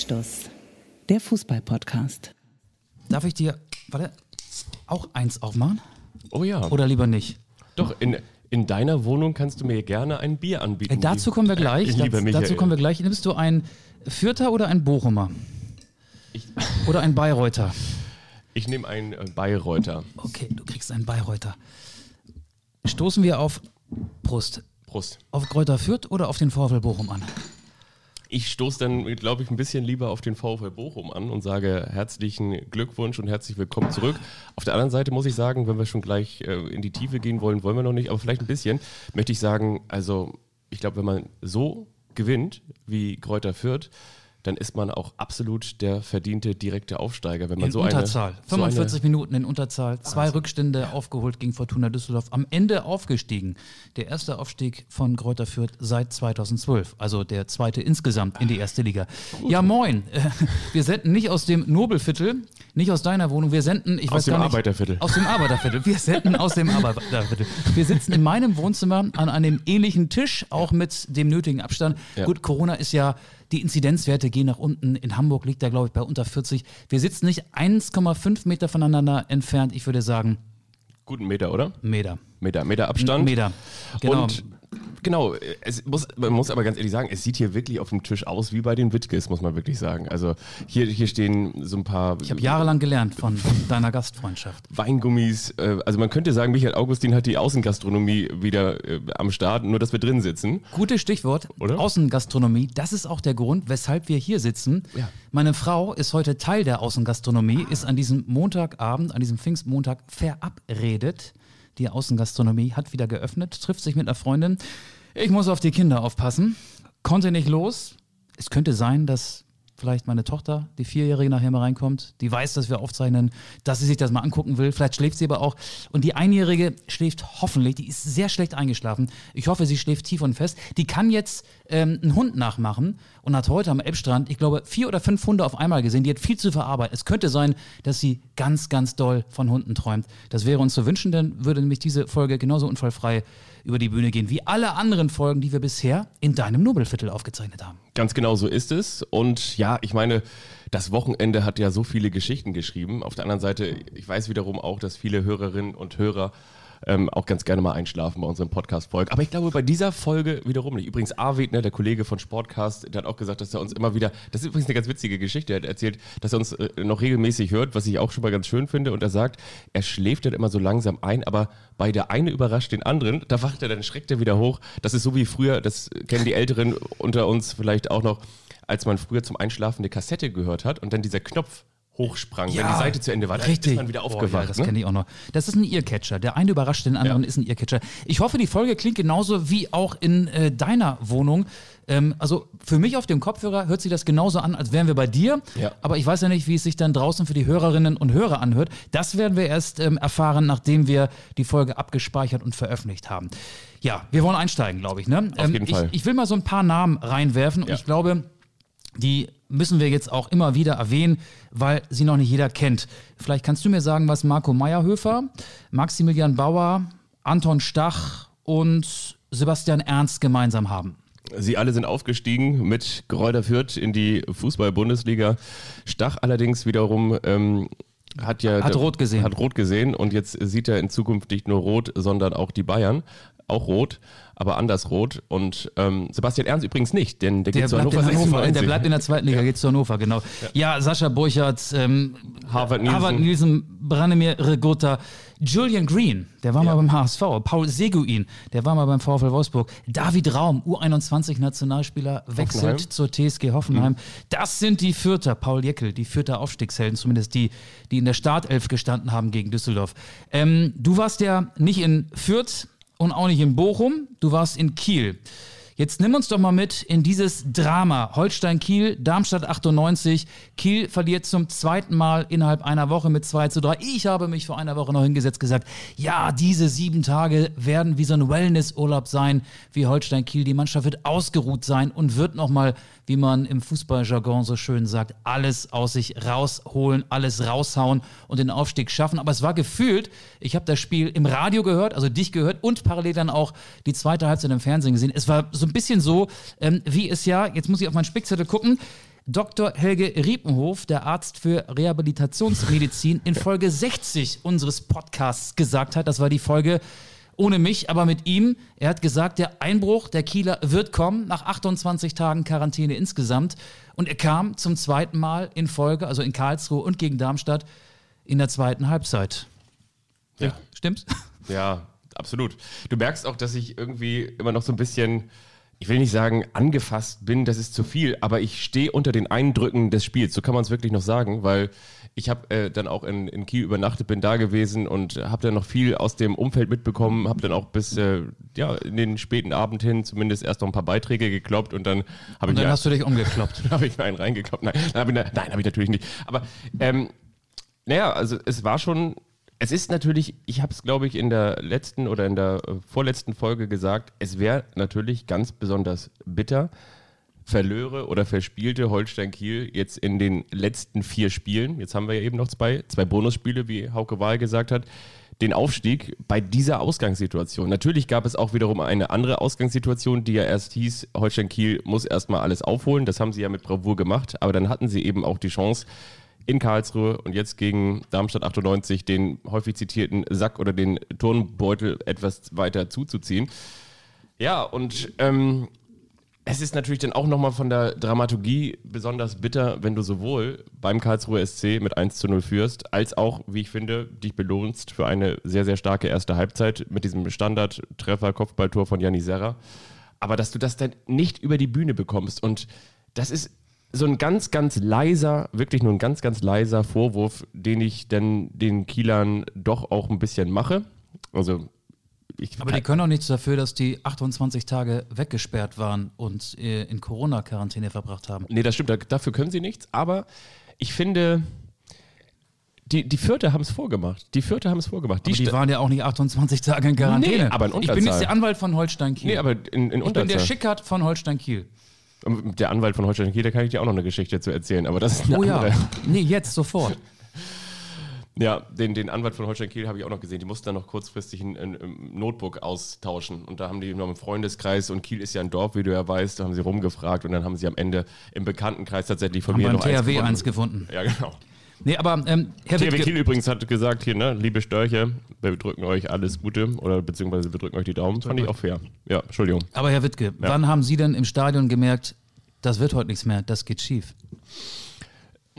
Anstoß, der Fußball-Podcast. Darf ich dir, warte, auch eins aufmachen? Oh ja. Oder lieber nicht? Doch, in, in deiner Wohnung kannst du mir gerne ein Bier anbieten. Äh, dazu kommen wir gleich. Lieber dazu, Michael. dazu kommen wir gleich. Nimmst du ein Fürther oder ein Bochumer? Ich, Oder ein Bayreuther? ich nehme einen äh, Bayreuther. Okay, du kriegst einen Bayreuther. Stoßen wir auf Brust. Prost. Auf Kräuter Fürth oder auf den VfL Bochum an? Ich stoße dann, glaube ich, ein bisschen lieber auf den VfL Bochum an und sage herzlichen Glückwunsch und herzlich willkommen zurück. Auf der anderen Seite muss ich sagen, wenn wir schon gleich äh, in die Tiefe gehen wollen, wollen wir noch nicht, aber vielleicht ein bisschen, möchte ich sagen, also ich glaube, wenn man so gewinnt wie Kräuter Fürth, dann ist man auch absolut der verdiente direkte Aufsteiger. Wenn man In so Unterzahl. Eine, so 45 Minuten in Unterzahl. Zwei Rückstände aufgeholt gegen Fortuna Düsseldorf. Am Ende aufgestiegen. Der erste Aufstieg von Kräuter Fürth seit 2012. Also der zweite insgesamt in die erste Liga. Ja, moin. Wir senden nicht aus dem Nobelviertel, nicht aus deiner Wohnung. Wir senden, ich Aus weiß dem gar nicht, Arbeiterviertel. Aus dem Arbeiterviertel. Wir senden aus dem Arbeiterviertel. Wir sitzen in meinem Wohnzimmer an einem ähnlichen Tisch, auch mit dem nötigen Abstand. Ja. Gut, Corona ist ja, die Inzidenzwerte gehen nach unten. In Hamburg liegt er, glaube ich, bei unter 40. Wir sitzen nicht 1,5 Meter voneinander entfernt. Ich würde sagen, Guten Meter, oder? Meter. Meter, Meter Abstand. Meter. Genau. Und genau, es muss, man muss aber ganz ehrlich sagen, es sieht hier wirklich auf dem Tisch aus wie bei den Wittges, muss man wirklich sagen. Also hier, hier stehen so ein paar ich habe jahrelang gelernt von deiner Gastfreundschaft. Weingummis. Äh, also man könnte sagen, Michael Augustin hat die Außengastronomie wieder äh, am Start, nur dass wir drin sitzen. Gutes Stichwort. Oder? Außengastronomie. Das ist auch der Grund, weshalb wir hier sitzen. Ja. Meine Frau ist heute Teil der Außengastronomie, ist an diesem Montagabend, an diesem Pfingstmontag verabredet. Die Außengastronomie hat wieder geöffnet, trifft sich mit einer Freundin. Ich muss auf die Kinder aufpassen. Konnte nicht los. Es könnte sein, dass vielleicht meine Tochter, die Vierjährige, nachher mal reinkommt. Die weiß, dass wir aufzeichnen, dass sie sich das mal angucken will. Vielleicht schläft sie aber auch. Und die Einjährige schläft hoffentlich. Die ist sehr schlecht eingeschlafen. Ich hoffe, sie schläft tief und fest. Die kann jetzt ähm, einen Hund nachmachen und hat heute am Elbstrand, ich glaube, vier oder fünf Hunde auf einmal gesehen. Die hat viel zu verarbeiten. Es könnte sein, dass sie ganz, ganz doll von Hunden träumt. Das wäre uns zu wünschen, dann würde nämlich diese Folge genauso unfallfrei über die Bühne gehen wie alle anderen Folgen, die wir bisher in deinem Nobelviertel aufgezeichnet haben. Ganz genau so ist es. Und ja, ich meine, das Wochenende hat ja so viele Geschichten geschrieben. Auf der anderen Seite, ich weiß wiederum auch, dass viele Hörerinnen und Hörer ähm, auch ganz gerne mal einschlafen bei unserem Podcast-Folge. Aber ich glaube, bei dieser Folge wiederum nicht. Übrigens, Arvid, ne, der Kollege von Sportcast, der hat auch gesagt, dass er uns immer wieder, das ist übrigens eine ganz witzige Geschichte, er hat erzählt, dass er uns äh, noch regelmäßig hört, was ich auch schon mal ganz schön finde. Und er sagt, er schläft dann immer so langsam ein, aber bei der eine überrascht den anderen, da wacht er, dann schreckt er wieder hoch. Das ist so wie früher, das kennen die Älteren unter uns vielleicht auch noch, als man früher zum Einschlafen eine Kassette gehört hat und dann dieser Knopf hochsprang, wenn die Seite zu Ende war, dann richtig. ist man wieder aufgewacht. ja, das ne? kenne ich auch noch. Das ist ein Earcatcher. Der eine überrascht den anderen, Ja. ist ein Earcatcher. Ich hoffe, die Folge klingt genauso wie auch in äh, deiner Wohnung. Ähm, also für mich auf dem Kopfhörer hört sich das genauso an, als wären wir bei dir. Ja. Aber ich weiß ja nicht, wie es sich dann draußen für die Hörerinnen und Hörer anhört. Das werden wir erst ähm, erfahren, nachdem wir die Folge abgespeichert und veröffentlicht haben. Ja, wir wollen einsteigen, glaube ich. Ne? Auf jeden ich, Fall. Ich will mal so ein paar Namen reinwerfen und Ja. ich glaube, die müssen wir jetzt auch immer wieder erwähnen, weil sie noch nicht jeder kennt. Vielleicht kannst du mir sagen, was Marco Meyerhöfer, Maximilian Bauer, Anton Stach und Sebastian Ernst gemeinsam haben. Sie alle sind aufgestiegen mit Gräuter Fürth in die Fußball-Bundesliga. Stach allerdings wiederum ähm, hat ja Hat rot gesehen. Hat rot gesehen und jetzt sieht er in Zukunft nicht nur rot, sondern auch die Bayern. Auch rot, aber anders rot. Und ähm, Sebastian Ernst übrigens nicht, denn der, Der geht zu Hannover Hannover, 96. der bleibt in der zweiten Liga, geht zu Hannover, genau. Ja, Sascha Burchardt, ähm, Harvard Nielsen. Harvard Nielsen, Branimir Regota, Julian Green, der war mal beim HSV, Paul Seguin, der war mal beim VfL Wolfsburg, David Raum, U21-Nationalspieler, wechselt Hoffenheim. Mhm. zur TSG Hoffenheim. Das sind die Vierter, Paul Jeckel, die Vierter Aufstiegshelden, zumindest die, die in der Startelf gestanden haben gegen Düsseldorf. Ähm, du warst ja nicht in Fürth und auch nicht in Bochum, du warst in Kiel. Jetzt nimm uns doch mal mit in dieses Drama. Holstein-Kiel, Darmstadt 98. Kiel verliert zum zweiten Mal innerhalb einer Woche mit 2 zu 3. Ich habe mich vor einer Woche noch hingesetzt gesagt, ja, diese sieben Tage werden wie so ein Wellnessurlaub sein, wie Holstein-Kiel. Die Mannschaft wird ausgeruht sein und wird nochmal, wie man im Fußballjargon so schön sagt, alles aus sich rausholen, alles raushauen und den Aufstieg schaffen. Aber es war gefühlt, ich habe das Spiel im Radio gehört, also dich gehört und parallel dann auch die zweite Halbzeit im Fernsehen gesehen. Es war so ein bisschen so, ähm, wie es ja, jetzt muss ich auf meinen Spickzettel gucken, Dr. Helge Riepenhof, der Arzt für Rehabilitationsmedizin, in Folge 60 unseres Podcasts gesagt hat. Das war die Folge ohne mich, aber mit ihm. Er hat gesagt, der Einbruch der Kieler wird kommen nach 28 Tagen Quarantäne insgesamt. Und er kam zum zweiten Mal in Folge, also in Karlsruhe und gegen Darmstadt, in der zweiten Halbzeit. Ja. Stimmt's? Ja, absolut. Du merkst auch, dass ich irgendwie immer noch so ein bisschen, ich will nicht sagen, angefasst bin, das ist zu viel, aber ich stehe unter den Eindrücken des Spiels. So kann man es wirklich noch sagen, weil ich habe äh, dann auch in, in Kiel übernachtet, bin da gewesen und habe dann noch viel aus dem Umfeld mitbekommen, habe dann auch bis äh, ja, in den späten Abend hin zumindest erst noch ein paar Beiträge gekloppt und dann habe ich dann mir- hast du dich umgekloppt. habe ich mir einen reingekloppt. Nein, habe ich, nein, hab ich natürlich nicht. Aber ähm, naja, also es war schon, es ist natürlich, ich habe es glaube ich in der letzten oder in der äh, vorletzten Folge gesagt, es wäre natürlich ganz besonders bitter, Verlöre oder verspielte Holstein Kiel jetzt in den letzten vier Spielen, jetzt haben wir ja eben noch zwei, zwei Bonusspiele, wie Hauke Wahl gesagt hat, den Aufstieg bei dieser Ausgangssituation. Natürlich gab es auch wiederum eine andere Ausgangssituation, die ja erst hieß, Holstein Kiel muss erstmal alles aufholen. Das haben sie ja mit Bravour gemacht, aber dann hatten sie eben auch die Chance, in Karlsruhe und jetzt gegen Darmstadt 98 den häufig zitierten Sack oder den Turnbeutel etwas weiter zuzuziehen. Ja, und ähm, es ist natürlich dann auch nochmal von der Dramaturgie besonders bitter, wenn du sowohl beim Karlsruher SC mit 1 zu 0 führst, als auch, wie ich finde, dich belohnst für eine sehr, sehr starke erste Halbzeit mit diesem Standard-Treffer, Kopfballtor von Janni Serra. Aber dass du das dann nicht über die Bühne bekommst und das ist so ein ganz, ganz leiser, wirklich nur ein ganz, ganz leiser Vorwurf, den ich dann den Kielern doch auch ein bisschen mache. Also ich Aber die können auch nichts dafür, dass die 28 Tage weggesperrt waren und äh, in Corona-Quarantäne verbracht haben. Nee, das stimmt, da, dafür können sie nichts, aber ich finde, die, die Vierte haben es vorgemacht. Die Vierte haben es vorgemacht. Die, die waren ja auch nicht 28 Tage in Quarantäne. Nee, aber in ich bin Unterzahl. jetzt der Anwalt von Holstein Kiel. nee, aber in, in ich bin Unterzahl. der Schickert von Holstein Kiel. Der Anwalt von Holstein Kiel, da kann ich dir auch noch eine Geschichte zu erzählen, aber das ist eine Oh ja. andere. Nee, jetzt sofort. Ja, den, den Anwalt von Holstein Kiel habe ich auch noch gesehen. Die mussten dann noch kurzfristig ein, ein, ein Notebook austauschen. Und da haben die noch im Freundeskreis, und Kiel ist ja ein Dorf, wie du ja weißt, da haben sie rumgefragt und dann haben sie am Ende im Bekanntenkreis tatsächlich von Haben mir noch eins THW gefunden. eins gefunden. Ja, genau. Nee, aber ähm, Herr Wittke, Kiel übrigens hat gesagt hier, ne, liebe Störche, wir drücken euch alles Gute oder beziehungsweise wir drücken euch die Daumen. Fand ich auch fair. Ja, Entschuldigung. aber Herr Wittke, wann haben Sie denn im Stadion gemerkt, das wird heute nichts mehr, das geht schief?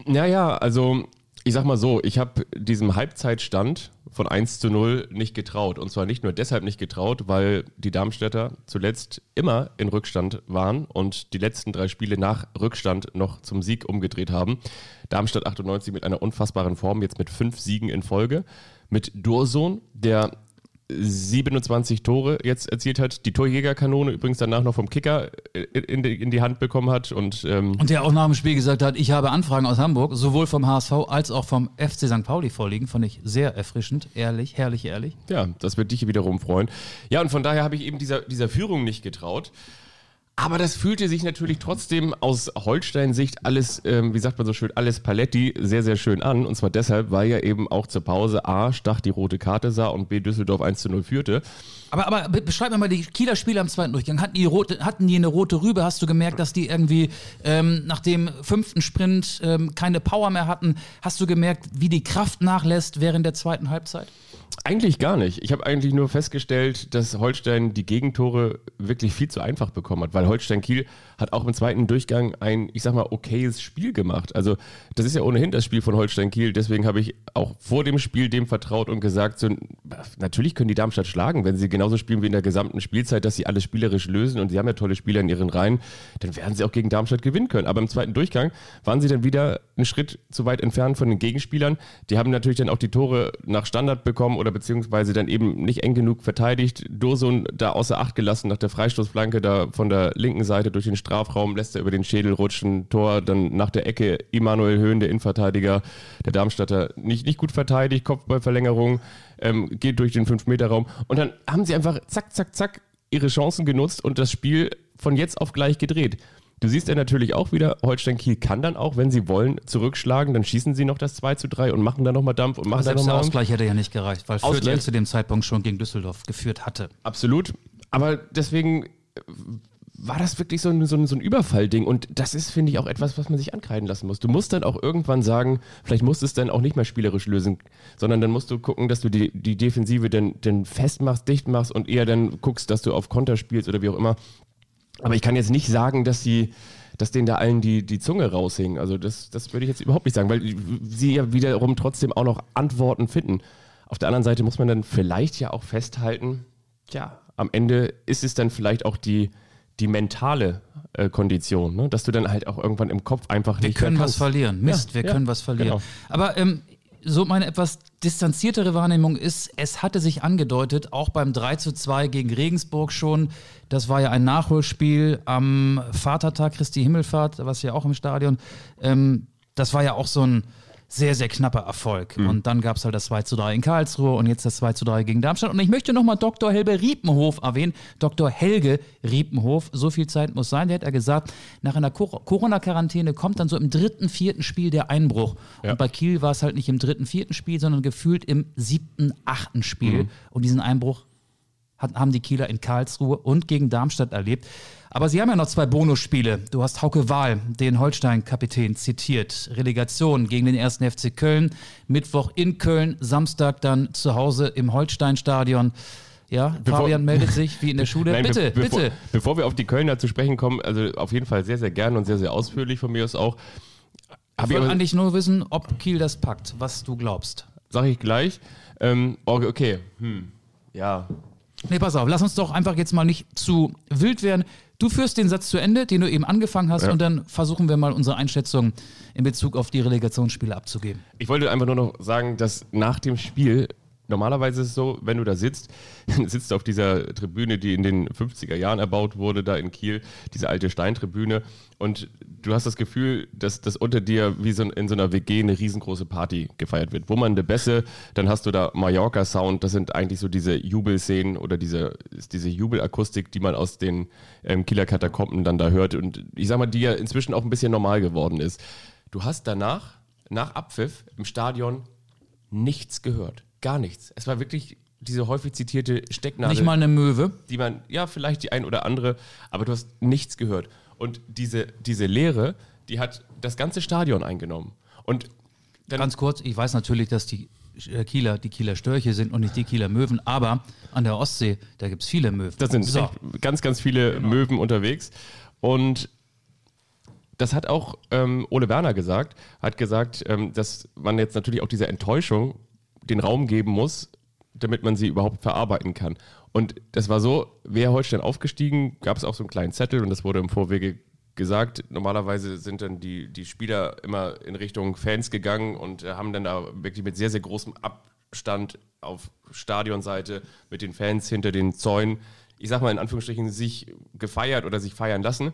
Naja, also ich sag mal so, ich habe diesem Halbzeitstand von 1 zu 0 nicht getraut. Und zwar nicht nur deshalb nicht getraut, weil die Darmstädter zuletzt immer in Rückstand waren und die letzten drei Spiele nach Rückstand noch zum Sieg umgedreht haben. Darmstadt 98 mit einer unfassbaren Form, jetzt mit fünf Siegen in Folge. Mit Dursun, der 27 Tore jetzt erzielt hat, die Torjägerkanone übrigens danach noch vom Kicker in die, in die Hand bekommen hat und ähm, Und der auch nach dem Spiel gesagt hat, ich habe Anfragen aus Hamburg, sowohl vom HSV als auch vom FC St. Pauli vorliegen. Fand ich sehr erfrischend, ehrlich, herrlich, ehrlich. Ja, das wird dich wiederum freuen. Ja, und von daher habe ich eben dieser, dieser Führung nicht getraut. Aber das fühlte sich natürlich trotzdem aus Holstein-Sicht alles, ähm, wie sagt man so schön, alles Paletti sehr, sehr schön an. Und zwar deshalb, weil ja eben auch zur Pause A. Stach die rote Karte sah und B. Düsseldorf 1 zu 0 führte. Aber, aber be- beschreib mir mal die Kieler Spieler am zweiten Durchgang. Hatten die, rote, hatten die eine rote Rübe? Hast du gemerkt, dass die irgendwie ähm, nach dem fünften Sprint ähm, keine Power mehr hatten? Hast du gemerkt, wie die Kraft nachlässt während der zweiten Halbzeit? Eigentlich gar nicht. Ich habe eigentlich nur festgestellt, dass Holstein die Gegentore wirklich viel zu einfach bekommen hat, weil Holstein Kiel hat auch im zweiten Durchgang ein, ich sag mal, okayes Spiel gemacht. Also das ist ja ohnehin das Spiel von Holstein Kiel, deswegen habe ich auch vor dem Spiel dem vertraut und gesagt, so, natürlich können die Darmstadt schlagen, wenn sie genauso spielen wie in der gesamten Spielzeit, dass sie alles spielerisch lösen und sie haben ja tolle Spieler in ihren Reihen, dann werden sie auch gegen Darmstadt gewinnen können. Aber im zweiten Durchgang waren sie dann wieder einen Schritt zu weit entfernt von den Gegenspielern. Die haben natürlich dann auch die Tore nach Standard bekommen oder beziehungsweise dann eben nicht eng genug verteidigt. Dursun da außer Acht gelassen nach der Freistoßflanke da von der linken Seite durch den Strafraum, lässt er über den Schädel rutschen, Tor, dann nach der Ecke Immanuel Höhn, der Innenverteidiger der Darmstadter, nicht, nicht gut verteidigt, Kopfballverlängerung, ähm, geht durch den 5-Meter-Raum und dann haben sie einfach zack, zack, zack ihre Chancen genutzt und das Spiel von jetzt auf gleich gedreht. Du siehst ja natürlich auch wieder, Holstein Kiel kann dann auch, wenn sie wollen, zurückschlagen, dann schießen sie noch das 2 zu 3 und machen dann nochmal Dampf und machen dann Selbst der nochmal. Ausgleich hätte ja nicht gereicht, weil Fürth ja zu dem Zeitpunkt schon gegen Düsseldorf geführt hatte. Absolut. Aber deswegen war das wirklich so ein, so ein, so ein Überfallding. Und das ist, finde ich, auch etwas, was man sich ankreiden lassen muss. Du musst dann auch irgendwann sagen, vielleicht musst du es dann auch nicht mehr spielerisch lösen, sondern dann musst du gucken, dass du die, die Defensive dann, dann festmachst, dicht machst und eher dann guckst, dass du auf Konter spielst oder wie auch immer. Aber ich kann jetzt nicht sagen, dass sie dass denen da allen die, die Zunge raushing. Also das, das würde ich jetzt überhaupt nicht sagen, weil sie ja wiederum trotzdem auch noch Antworten finden. Auf der anderen Seite muss man dann vielleicht ja auch festhalten, ja, am Ende ist es dann vielleicht auch die, die mentale äh, Kondition, ne? dass du dann halt auch irgendwann im Kopf einfach wir nicht können mehr was verlieren. Mist, wir ja, können was verlieren. genau. Aber ähm, so meine etwas distanziertere Wahrnehmung ist, es hatte sich angedeutet, auch beim 3 zu 2 gegen Regensburg schon, das war ja ein Nachholspiel am Vatertag Christi Himmelfahrt, da warst du ja auch im Stadion, ähm, das war ja auch so ein sehr, sehr knapper Erfolg. Mhm. Und dann gab es halt das 2 zu 3 in Karlsruhe und jetzt das 2 zu 3 gegen Darmstadt. Und ich möchte nochmal Dr. Helge Riepenhof erwähnen. Dr. Helge Riepenhof, so viel Zeit muss sein. Der hat ja gesagt, nach einer Cor- Corona-Quarantäne kommt dann so im dritten, vierten Spiel der Einbruch. Ja. Und bei Kiel war es halt nicht im dritten, vierten Spiel, sondern gefühlt im siebten, achten Spiel. Mhm. Und diesen Einbruch hat, haben die Kieler in Karlsruhe und gegen Darmstadt erlebt. Aber sie haben ja noch zwei Bonusspiele. Du hast Hauke Wahl, den Holstein-Kapitän, zitiert. Relegation gegen den 1. FC Köln. Mittwoch in Köln, Samstag dann zu Hause im Holstein-Stadion. Ja, Bevor- Fabian meldet sich wie in der Schule. Nein, be- bitte, bevor, bitte. Bevor wir auf die Kölner zu sprechen kommen, also auf jeden Fall sehr, sehr gern und sehr, sehr ausführlich von mir aus auch. Ich wollte eigentlich nur wissen, ob Kiel das packt, was du glaubst. Sag ich gleich. Ähm, oh, okay, hm. ja. Nee, pass auf, lass uns doch einfach jetzt mal nicht zu wild werden. Du führst den Satz zu Ende, den du eben angefangen hast, Ja. und dann versuchen wir mal unsere Einschätzung in Bezug auf die Relegationsspiele abzugeben. Ich wollte einfach nur noch sagen, dass nach dem Spiel, normalerweise ist es so, wenn du da sitzt, sitzt auf dieser Tribüne, die in den 50er Jahren erbaut wurde, da in Kiel, diese alte Steintribüne, und du hast das Gefühl, dass, dass unter dir wie so in, so einer WG eine riesengroße Party gefeiert wird. Wummernde Bässe, dann hast du da Mallorca-Sound, das sind eigentlich so diese Jubelszenen oder diese, diese Jubelakustik, die man aus den ähm, Kieler Katakomben dann da hört und ich sag mal, die ja inzwischen auch ein bisschen normal geworden ist. Du hast danach, nach Abpfiff im Stadion, nichts gehört. Gar nichts. Es war wirklich diese häufig zitierte Stecknadel, Nicht mal eine Möwe. die man, ja, vielleicht die ein oder andere, aber du hast nichts gehört. Und diese, diese Leere, die hat das ganze Stadion eingenommen. Und Ganz kurz, ich weiß natürlich, dass die äh, Kieler die Kieler Störche sind und nicht die Kieler Möwen, aber an der Ostsee, da gibt es viele Möwen. da sind so. ganz, ganz viele Möwen unterwegs. Und das hat auch ähm, Ole Werner gesagt, hat gesagt, ähm, dass man jetzt natürlich auch dieser Enttäuschung den Raum geben muss, damit man sie überhaupt verarbeiten kann. Und das war so, wäre Holstein aufgestiegen, gab es auch so einen kleinen Zettel und das wurde im Vorwege gesagt. Normalerweise sind dann die, die Spieler immer in Richtung Fans gegangen und äh, haben dann da wirklich mit sehr, sehr großem Abstand auf Stadionseite mit den Fans hinter den Zäunen, ich sag mal in Anführungsstrichen, sich gefeiert oder sich feiern lassen.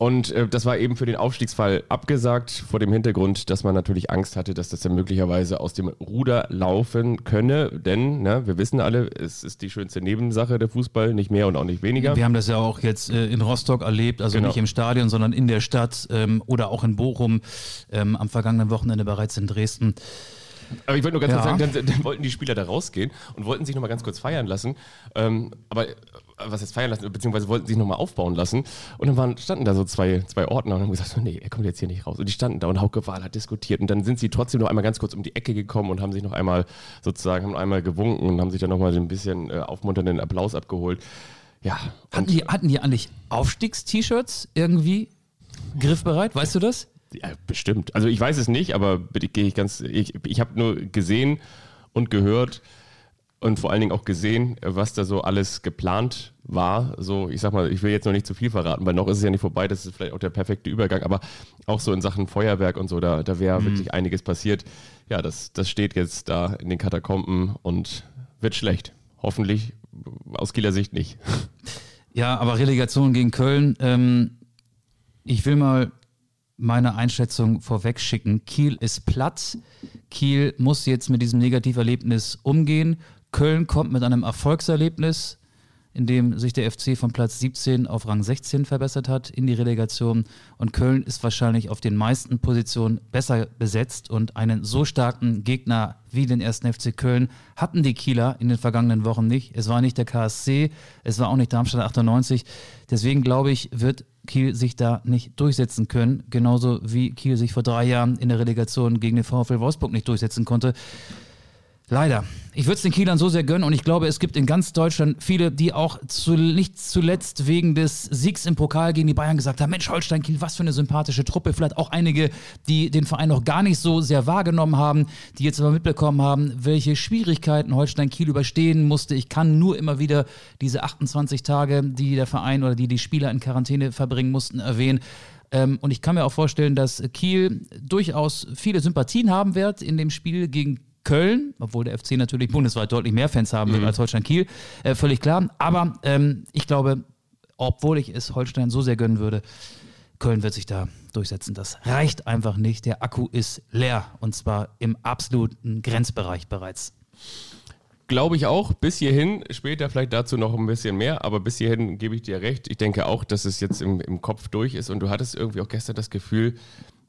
Und äh, das war eben für den Aufstiegsfall abgesagt, vor dem Hintergrund, dass man natürlich Angst hatte, dass das dann möglicherweise aus dem Ruder laufen könne. Denn, ne, wir wissen alle, es ist die schönste Nebensache der Fußball, nicht mehr und auch nicht weniger. Wir haben das ja auch jetzt äh, in Rostock erlebt, also Genau. nicht im Stadion, sondern in der Stadt ähm, oder auch in Bochum, ähm, am vergangenen Wochenende bereits in Dresden. Aber ich wollte nur ganz Ja. kurz sagen, dann, dann wollten die Spieler da rausgehen und wollten sich nochmal ganz kurz feiern lassen. Ähm, aber was jetzt feiern lassen, beziehungsweise wollten sich nochmal aufbauen lassen. Und dann waren, standen da so zwei, zwei Ordner und haben gesagt, so, nee, er kommt jetzt hier nicht raus. Und die standen da und Hauke Wahl hat diskutiert. Und dann sind sie trotzdem noch einmal ganz kurz um die Ecke gekommen und haben sich noch einmal sozusagen, haben einmal gewunken und haben sich dann nochmal ein bisschen äh, aufmunternden Applaus abgeholt. Ja, Hatten die, hatten die eigentlich Aufstiegst-T-Shirts irgendwie griffbereit? Weißt du das? Ja, bestimmt. Also ich weiß es nicht, aber bitte gehe ich ganz. Ich, ich habe nur gesehen und gehört und vor allen Dingen auch gesehen, was da so alles geplant war. So, ich sag mal, ich will jetzt noch nicht zu viel verraten, weil noch ist es ja nicht vorbei. Das ist vielleicht auch der perfekte Übergang, aber auch so in Sachen Feuerwerk und so, da, da wäre wirklich einiges passiert. Ja, das, das steht jetzt da in den Katakomben und wird schlecht. Hoffentlich aus Kieler Sicht nicht. Ja, aber Relegation gegen Köln. Ähm, ich will mal meine Einschätzung vorweg schicken. Kiel ist platt. Kiel muss jetzt mit diesem Negativerlebnis umgehen. Köln kommt mit einem Erfolgserlebnis in dem sich der FC von Platz 17 auf Rang 16 verbessert hat in die Relegation. Und Köln ist wahrscheinlich auf den meisten Positionen besser besetzt. Und einen so starken Gegner wie den ersten FC Köln hatten die Kieler in den vergangenen Wochen nicht. Es war nicht der KSC, es war auch nicht Darmstadt 98. Deswegen glaube ich, wird Kiel sich da nicht durchsetzen können. Genauso wie Kiel sich vor drei Jahren in der Relegation gegen den VfL Wolfsburg nicht durchsetzen konnte. Leider. Ich würde es den Kielern so sehr gönnen und ich glaube, es gibt in ganz Deutschland viele, die auch zu, nicht zuletzt wegen des Siegs im Pokal gegen die Bayern gesagt haben: Mensch, Holstein Kiel, was für eine sympathische Truppe. Vielleicht auch einige, die den Verein noch gar nicht so sehr wahrgenommen haben, die jetzt aber mitbekommen haben, welche Schwierigkeiten Holstein Kiel überstehen musste. Ich kann nur immer wieder diese 28 Tage, die der Verein oder die die Spieler in Quarantäne verbringen mussten, erwähnen. Ähm, und ich kann mir auch vorstellen, dass Kiel durchaus viele Sympathien haben wird in dem Spiel gegen Köln, obwohl der FC natürlich bundesweit deutlich mehr Fans haben wird mhm. als Holstein Kiel, äh, völlig klar. Aber ähm, ich glaube, obwohl ich es Holstein so sehr gönnen würde, Köln wird sich da durchsetzen. Das reicht einfach nicht. Der Akku ist leer und zwar im absoluten Grenzbereich bereits. Glaube ich auch. Bis hierhin, später vielleicht dazu noch ein bisschen mehr, aber bis hierhin gebe ich dir recht. Ich denke auch, dass es jetzt im, im Kopf durch ist und du hattest irgendwie auch gestern das Gefühl,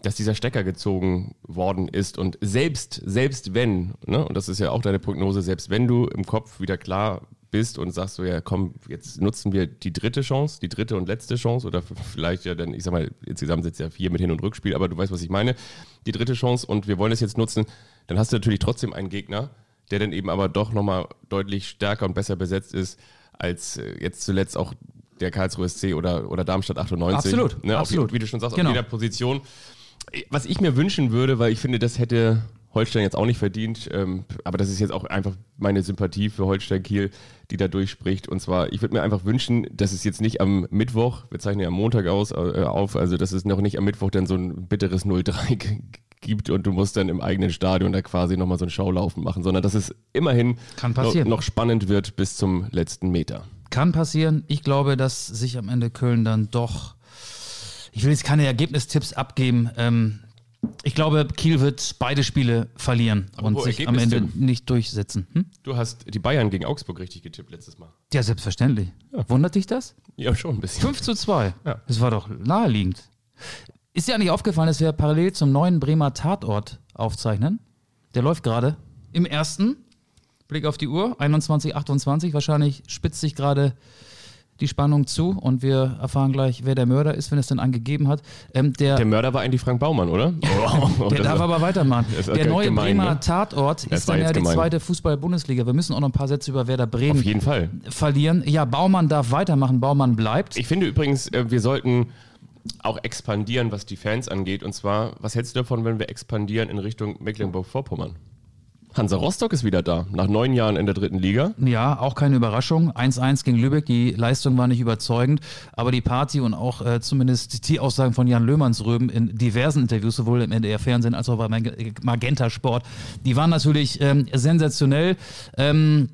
dass dieser Stecker gezogen worden ist. Und selbst, selbst wenn, ne, und das ist ja auch deine Prognose, selbst wenn du im Kopf wieder klar bist und sagst so, ja komm, jetzt nutzen wir die dritte Chance, die dritte und letzte Chance oder vielleicht ja dann, ich sag mal, insgesamt sind es ja vier mit Hin- und Rückspiel, aber du weißt, was ich meine, die dritte Chance und wir wollen es jetzt nutzen, dann hast du natürlich trotzdem einen Gegner, der dann eben aber doch nochmal deutlich stärker und besser besetzt ist, als äh, jetzt zuletzt auch der Karlsruhe SC oder, oder Darmstadt 98. Absolut, ne, absolut. Auf, wie du schon sagst, genau. auf jeder Position was ich mir wünschen würde, weil ich finde, das hätte Holstein jetzt auch nicht verdient, ähm, aber das ist jetzt auch einfach meine Sympathie für Holstein Kiel, die da durchspricht. Und zwar, ich würde mir einfach wünschen, dass es jetzt nicht am Mittwoch, wir zeichnen ja am Montag aus, äh, auf, also dass es noch nicht am Mittwoch dann so ein bitteres 0-3 gibt und du musst dann im eigenen Stadion da quasi nochmal so ein Schaulaufen machen, sondern dass es immerhin noch, noch spannend wird bis zum letzten Meter. Kann passieren. Ich glaube, dass sich am Ende Köln dann doch ich will jetzt keine Ergebnistipps abgeben. Ähm, ich glaube, Kiel wird beide Spiele verlieren Aber und sich am Ende nicht durchsetzen. Hm? Du hast die Bayern gegen Augsburg richtig getippt letztes Mal. Ja, selbstverständlich. Ja. Wundert dich das? Ja, schon ein bisschen. 5 zu 2. Ja. Das war doch naheliegend. Ist dir eigentlich aufgefallen, dass wir parallel zum neuen Bremer Tatort aufzeichnen? Der läuft gerade im ersten. Blick auf die Uhr, 21, 28. Wahrscheinlich spitzt sich gerade die Spannung zu und wir erfahren gleich, wer der Mörder ist, wenn es denn einen gegeben hat. Ähm, der, der, Mörder war eigentlich Frank Baumann, oder? Oh, der darf aber weitermachen. Der neue gemein, Bremer ne? Tatort ist dann ja die zweite Fußball-Bundesliga. Wir müssen auch noch ein paar Sätze über Werder Bremen Auf jeden Fall. verlieren. Ja, Baumann darf weitermachen, Baumann bleibt. Ich finde übrigens, äh, wir sollten auch expandieren, was die Fans angeht. Und zwar, was hältst du davon, wenn wir expandieren in Richtung Mecklenburg-Vorpommern? Hansa Rostock ist wieder da, nach neun Jahren in der dritten Liga. Ja, auch keine Überraschung. 1-1 gegen Lübeck, die Leistung war nicht überzeugend, aber die Party und auch äh, zumindest die Aussagen von Jan Löhmannsröben in diversen Interviews, sowohl im NDR-Fernsehen als auch bei Magenta Sport, die waren natürlich ähm, sensationell. Ähm,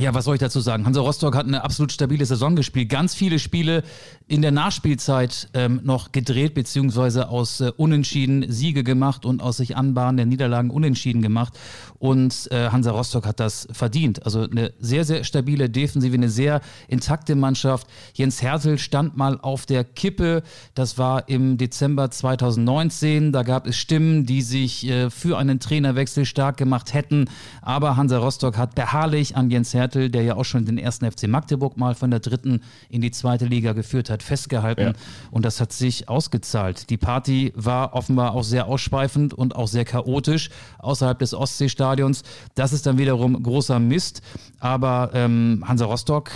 ja, was soll ich dazu sagen? Hansa Rostock hat eine absolut stabile Saison gespielt. Ganz viele Spiele in der Nachspielzeit ähm, noch gedreht, beziehungsweise aus äh, Unentschieden Siege gemacht und aus sich Anbahnen der Niederlagen Unentschieden gemacht. Und äh, Hansa Rostock hat das verdient. Also eine sehr, sehr stabile Defensive, eine sehr intakte Mannschaft. Jens Hertel stand mal auf der Kippe. Das war im Dezember 2019. Da gab es Stimmen, die sich äh, für einen Trainerwechsel stark gemacht hätten. Aber Hansa Rostock hat beharrlich an Jens Hertel Mertel, der ja auch schon den ersten FC Magdeburg mal von der dritten in die zweite Liga geführt hat, festgehalten. Ja. Und das hat sich ausgezahlt. Die Party war offenbar auch sehr ausschweifend und auch sehr chaotisch außerhalb des Ostseestadions. Das ist dann wiederum großer Mist. Aber ähm, Hansa Rostock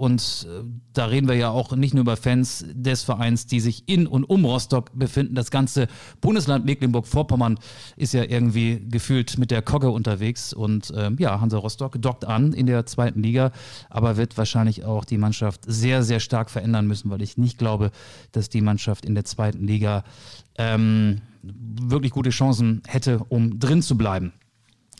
und äh, da reden wir ja auch nicht nur über Fans des Vereins, die sich in und um Rostock befinden. Das ganze Bundesland Mecklenburg-Vorpommern ist ja irgendwie gefühlt mit der Kogge unterwegs. Und ähm, ja, Hansa Rostock dockt an in der zweiten Liga, aber wird wahrscheinlich auch die Mannschaft sehr, sehr stark verändern müssen, weil ich nicht glaube, dass die Mannschaft in der zweiten Liga ähm, wirklich gute Chancen hätte, um drin zu bleiben.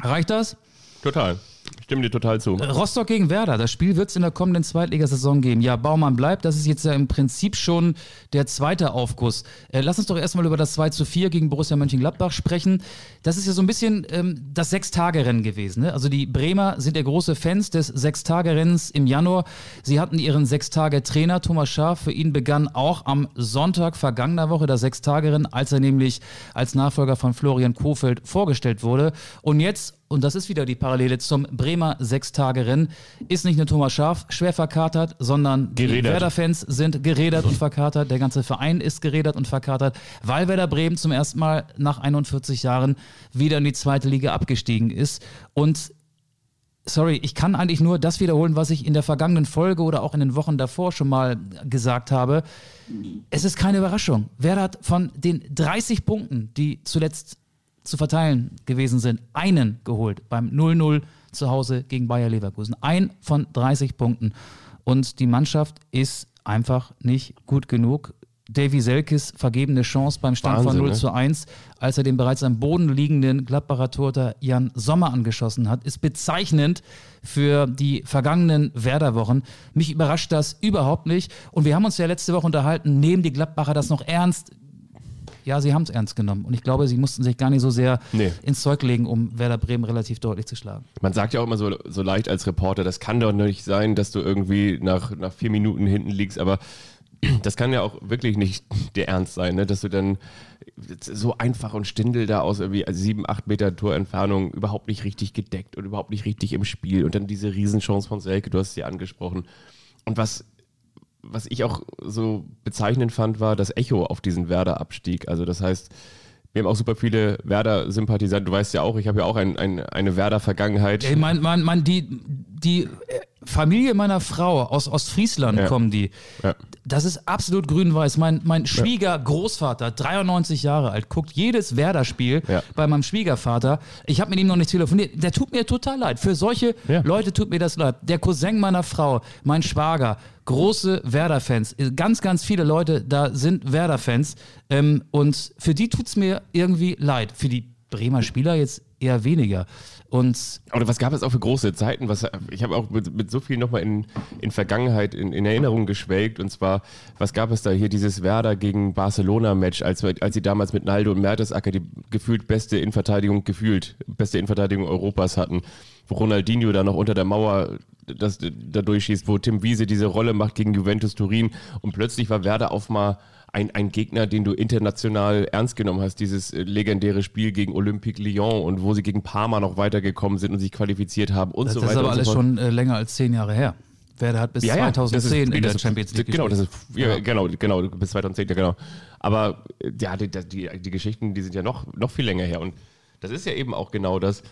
Reicht das? Total. Stimme dir total zu. Rostock gegen Werder, das Spiel wird es in der kommenden Zweitligasaison geben. Ja, Baumann bleibt, das ist jetzt ja im Prinzip schon der zweite Aufguss. Äh, lass uns doch erstmal über das 2 zu 4 gegen Borussia Mönchengladbach sprechen. Das ist ja so ein bisschen ähm, das Sechstagerennen gewesen. Ne? Also die Bremer sind ja große Fans des Sechstagerennens im Januar. Sie hatten ihren Sechstage-Trainer Thomas Schaaf. Für ihn begann auch am Sonntag vergangener Woche das Sechstagerennen, als er nämlich als Nachfolger von Florian Kofeld vorgestellt wurde. Und jetzt und das ist wieder die Parallele zum Bremer Sechstagerennen, ist nicht nur Thomas Schaf schwer verkatert, sondern gerädert. die Werder-Fans sind gerädert und verkatert. Der ganze Verein ist gerädert und verkatert, weil Werder Bremen zum ersten Mal nach 41 Jahren wieder in die zweite Liga abgestiegen ist. Und sorry, ich kann eigentlich nur das wiederholen, was ich in der vergangenen Folge oder auch in den Wochen davor schon mal gesagt habe. Es ist keine Überraschung. Werder hat von den 30 Punkten, die zuletzt zu verteilen gewesen sind, einen geholt beim 0-0 zu Hause gegen Bayer Leverkusen. Ein von 30 Punkten. Und die Mannschaft ist einfach nicht gut genug. Davy Selkis vergebene Chance beim Stand Wahnsinn, von 0 ne? zu 1, als er den bereits am Boden liegenden Gladbacher Torter Jan Sommer angeschossen hat, ist bezeichnend für die vergangenen Werderwochen. Mich überrascht das überhaupt nicht. Und wir haben uns ja letzte Woche unterhalten, nehmen die Gladbacher das noch ernst? Ja, sie haben es ernst genommen. Und ich glaube, sie mussten sich gar nicht so sehr nee. ins Zeug legen, um Werder Bremen relativ deutlich zu schlagen. Man sagt ja auch immer so, so leicht als Reporter, das kann doch nicht sein, dass du irgendwie nach, nach vier Minuten hinten liegst, aber das kann ja auch wirklich nicht der Ernst sein, ne? dass du dann so einfach und stindel da aus irgendwie sieben, acht Meter Torentfernung überhaupt nicht richtig gedeckt und überhaupt nicht richtig im Spiel und dann diese Riesenchance von Selke, du hast sie angesprochen. Und was was ich auch so bezeichnend fand, war das Echo auf diesen Werder-Abstieg. Also das heißt, wir haben auch super viele Werder-Sympathisanten. Du weißt ja auch, ich habe ja auch ein, ein, eine Werder-Vergangenheit. Ey, man, man, man, die, die Familie meiner Frau aus Ostfriesland ja. kommen die. Ja. Das ist absolut grün-weiß. Mein, mein Schwiegergroßvater, 93 Jahre alt, guckt jedes Werder-Spiel ja. bei meinem Schwiegervater. Ich habe mit ihm noch nicht telefoniert. Der tut mir total leid. Für solche Leute tut mir das leid. Der Cousin meiner Frau, mein Schwager, große Werder-Fans. Ganz, ganz viele Leute da sind Werder-Fans. Ähm, und für die tut es mir irgendwie leid. Für die Bremer Spieler jetzt eher weniger. Und Oder was gab es auch für große Zeiten? Was, ich habe auch mit, mit, so viel nochmal in, in Vergangenheit, in, in Erinnerung geschwelgt. Und zwar, was gab es da hier, dieses Werder gegen Barcelona-Match, als, als sie damals mit Naldo und Mertesacker die gefühlt beste Innenverteidigung, gefühlt beste Innenverteidigung Europas hatten. Wo Ronaldinho da noch unter der Mauer das, da durchschießt, wo Tim Wiese diese Rolle macht gegen Juventus Turin. Und plötzlich war Werder auf mal ein, ein Gegner, den du international ernst genommen hast, dieses äh, legendäre Spiel gegen Olympique Lyon und wo sie gegen Parma noch weitergekommen sind und sich qualifiziert haben und das so weiter. Das ist aber alles so schon äh, länger als zehn Jahre her. Werder hat bis ja, 2010 ist, in der Champions League Genau, das ist, ja, genau, genau, bis 2010, ja genau. Aber äh, ja, die, die, die Geschichten, die sind ja noch, noch viel länger her und das ist ja eben auch genau das,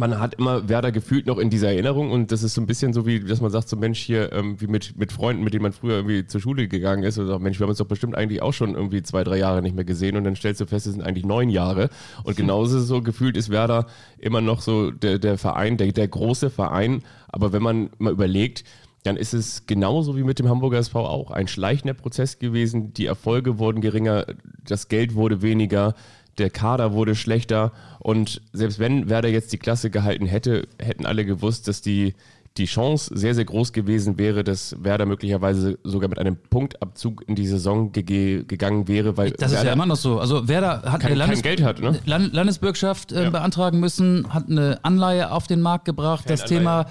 man hat immer Werder gefühlt noch in dieser Erinnerung und das ist so ein bisschen so wie, dass man sagt, so Mensch hier, ähm, wie mit, mit Freunden, mit denen man früher irgendwie zur Schule gegangen ist und sagt, Mensch, wir haben uns doch bestimmt eigentlich auch schon irgendwie zwei, drei Jahre nicht mehr gesehen und dann stellst du fest, es sind eigentlich neun Jahre. Und genauso so gefühlt ist Werder immer noch so der, der Verein, der, der große Verein, aber wenn man mal überlegt, dann ist es genauso wie mit dem Hamburger SV auch. Ein schleichender Prozess gewesen. Die Erfolge wurden geringer, das Geld wurde weniger, der Kader wurde schlechter und selbst wenn Werder jetzt die Klasse gehalten hätte, hätten alle gewusst, dass die die Chance sehr, sehr groß gewesen wäre, dass Werder möglicherweise sogar mit einem Punktabzug in die Saison ge gegangen wäre, weil das Werder ist ja immer noch so. Also Werder hat kein, eine Landes Geld hat, ne? Land Landesbürgschaft äh, ja. beantragen müssen, hat eine Anleihe auf den Markt gebracht. Kein das Anleihe, Thema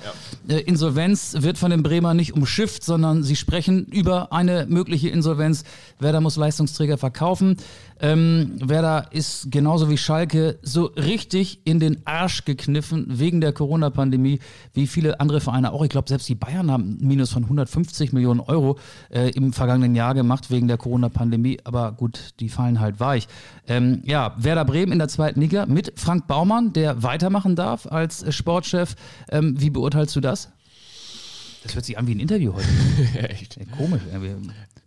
ja. äh, Insolvenz wird von den Bremer nicht umschifft, sondern sie sprechen über eine mögliche Insolvenz. Werder muss Leistungsträger verkaufen. Ähm, Werder ist genauso wie Schalke so richtig in den Arsch gekniffen wegen der Corona-Pandemie, wie viele andere Vereine auch. Ich glaube, selbst die Bayern haben Minus von 150 Millionen Euro äh, im vergangenen Jahr gemacht wegen der Corona-Pandemie. Aber gut, die fallen halt weich. Ähm, ja, Werder Bremen in der zweiten Liga mit Frank Baumann, der weitermachen darf als Sportchef. Ähm, wie beurteilst du das? Das hört sich an wie ein Interview heute. Echt? Ja, komisch.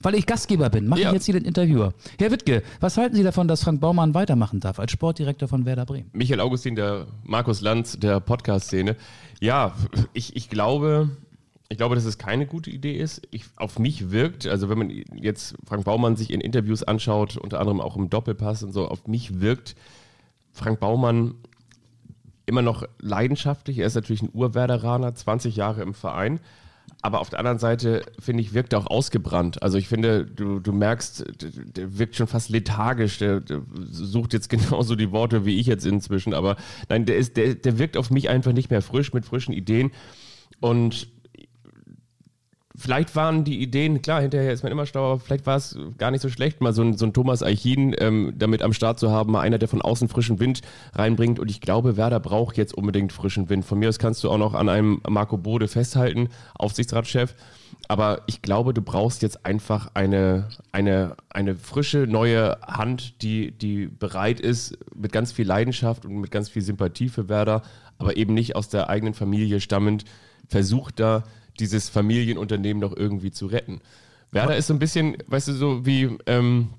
Weil ich Gastgeber bin, mache ja. ich jetzt hier den Interviewer. Herr Wittke, was halten Sie davon, dass Frank Baumann weitermachen darf als Sportdirektor von Werder Bremen? Michael Augustin, der Markus Lanz der Podcast-Szene. Ja, ich, ich glaube, ich glaube, dass es keine gute Idee ist. Ich, auf mich wirkt, also wenn man jetzt Frank Baumann sich in Interviews anschaut, unter anderem auch im Doppelpass und so, auf mich wirkt Frank Baumann immer noch leidenschaftlich. Er ist natürlich ein Urwerderaner, 20 Jahre im Verein. Aber auf der anderen Seite, finde ich, wirkt er auch ausgebrannt. Also ich finde, du, du merkst, der wirkt schon fast lethargisch. Der, der, sucht jetzt genauso die Worte wie ich jetzt inzwischen. Aber nein, der, ist, der, der wirkt auf mich einfach nicht mehr frisch mit frischen Ideen. Und vielleicht waren die Ideen, klar, hinterher ist man immer schlauer, aber vielleicht war es gar nicht so schlecht, mal so ein, so ein Thomas Eichin ähm, damit am Start zu haben, mal einer, der von außen frischen Wind reinbringt. Und ich glaube, Werder braucht jetzt unbedingt frischen Wind. Von mir aus kannst du auch noch an einem Marco Bode festhalten, Aufsichtsratschef. Aber ich glaube, du brauchst jetzt einfach eine, eine, eine frische, neue Hand, die, die bereit ist, mit ganz viel Leidenschaft und mit ganz viel Sympathie für Werder, aber eben nicht aus der eigenen Familie stammend, versucht da dieses Familienunternehmen noch irgendwie zu retten. Werder ist so ein bisschen, weißt du, so wie, ähm,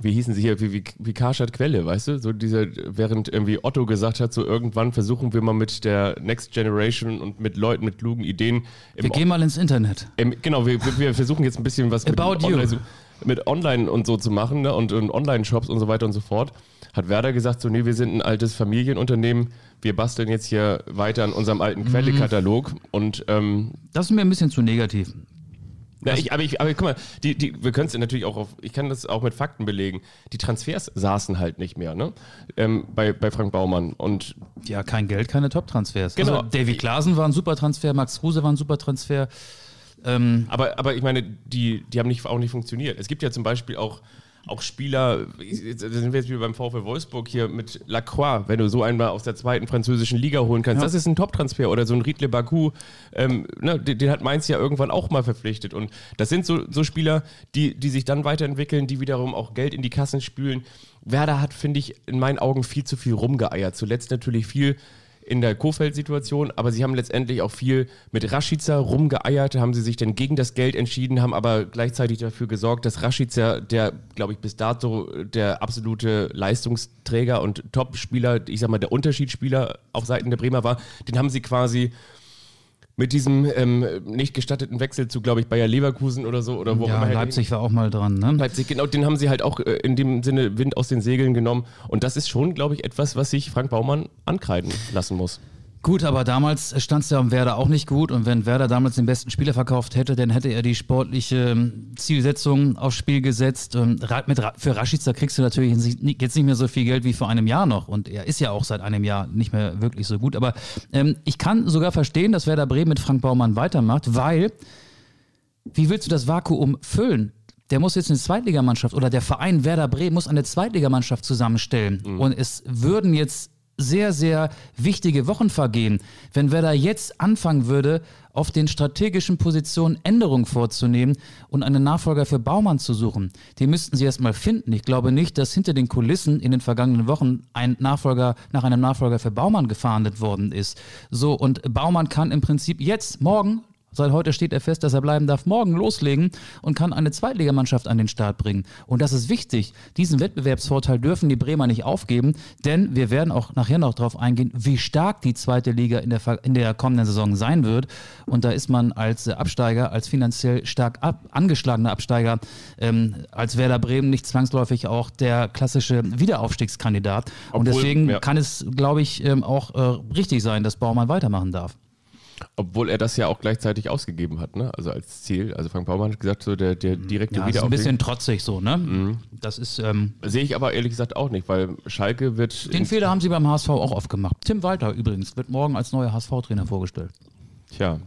wie hießen sie hier, wie, wie, wie Karstadt Quelle, weißt du? So dieser, während irgendwie Otto gesagt hat, so irgendwann versuchen wir mal mit der Next Generation und mit Leuten mit klugen Ideen. wir gehen mal ins Internet. Im, genau, wir, wir versuchen jetzt ein bisschen was About mit, Online, mit Online und so zu machen ne? und, und Online-Shops und so weiter und so fort. Hat Werder gesagt, so, nee, wir sind ein altes Familienunternehmen, wir basteln jetzt hier weiter an unserem alten Quellekatalog und ähm, Das ist mir ein bisschen zu negativ. ja, ich, aber, ich, aber guck mal, die, die, wir können es natürlich auch auf, ich kann das auch mit Fakten belegen. Die Transfers saßen halt nicht mehr, ne? Ähm, bei, bei Frank Baumann. Und Ja, kein Geld, keine Top-Transfers. Genau. Also Davy Klaasen war ein super Transfer, Max Kruse war ein super Transfer. Ähm, Aber, aber ich meine, die, die haben nicht, auch nicht funktioniert. Es gibt ja zum Beispiel auch, auch Spieler, da sind wir jetzt wie beim VfL Wolfsburg hier mit Lacroix, wenn du so einen mal aus der zweiten französischen Liga holen kannst. Ja. Das ist ein Top-Transfer oder so ein Riedle Baku, ähm, ne, den, den hat Mainz ja irgendwann auch mal verpflichtet. Und das sind so, so Spieler, die, die sich dann weiterentwickeln, die wiederum auch Geld in die Kassen spülen. Werder hat, finde ich, in meinen Augen viel zu viel rumgeeiert. Zuletzt natürlich viel in der Kofeld-Situation, aber sie haben letztendlich auch viel mit Rashica rumgeeiert, haben sie sich dann gegen das Geld entschieden, haben aber gleichzeitig dafür gesorgt, dass Rashica, der, glaube ich, bis dato der absolute Leistungsträger und Top-Spieler, ich sag mal, der Unterschiedsspieler auf Seiten der Bremer war, den haben sie quasi mit diesem ähm, nicht gestatteten Wechsel zu, glaube ich, Bayer Leverkusen oder so, oder wo ja, immer er Leipzig war auch mal dran. Ne? Leipzig, genau, den haben sie halt auch äh, in dem Sinne Wind aus den Segeln genommen. Und das ist schon, glaube ich, etwas, was sich Frank Baumann ankreiden lassen muss. Gut, aber damals stand es ja um Werder auch nicht gut. Und wenn Werder damals den besten Spieler verkauft hätte, dann hätte er die sportliche ähm, Zielsetzung aufs Spiel gesetzt. Ähm, mit Für Rashica kriegst du natürlich jetzt nicht mehr so viel Geld wie vor einem Jahr noch. Und er ist ja auch seit einem Jahr nicht mehr wirklich so gut. Aber ähm, ich kann sogar verstehen, dass Werder Bremen mit Frank Baumann weitermacht, weil wie willst du das Vakuum füllen? Der muss jetzt eine Zweitligamannschaft oder der Verein Werder Bremen muss eine Zweitligamannschaft zusammenstellen. Und es würden jetzt sehr, sehr wichtige Wochen vergehen, wenn Werder jetzt anfangen würde, auf den strategischen Positionen Änderungen vorzunehmen und einen Nachfolger für Baumann zu suchen. Den müssten sie erstmal finden. Ich glaube nicht, dass hinter den Kulissen in den vergangenen Wochen ein Nachfolger nach einem Nachfolger für Baumann gefahndet worden ist. So, und Baumann kann im Prinzip jetzt, morgen, Seit heute steht er fest, dass er bleiben darf, morgen loslegen und kann eine Zweitligamannschaft an den Start bringen. Und das ist wichtig. Diesen Wettbewerbsvorteil dürfen die Bremer nicht aufgeben, denn wir werden auch nachher noch darauf eingehen, wie stark die zweite Liga in der, in der kommenden Saison sein wird. Und da ist man als Absteiger, als finanziell stark ab, angeschlagener Absteiger, ähm, als Werder Bremen nicht zwangsläufig auch der klassische Wiederaufstiegskandidat. und Obwohl, deswegen ja. kann es, glaube ich, ähm, auch äh, richtig sein, dass Baumann weitermachen darf. Obwohl er das ja auch gleichzeitig ausgegeben hat, ne? Also als Ziel. Also Frank Baumann hat gesagt, so der, der direkte Ja, ist ein Wiederaufstieg. bisschen trotzig so, ne? Das ist, ähm, Sehe ich aber ehrlich gesagt auch nicht, weil Schalke wird. den Fehler haben sie beim HSV auch oft gemacht. Tim Walter übrigens wird morgen als neuer HSV-Trainer vorgestellt. Tja,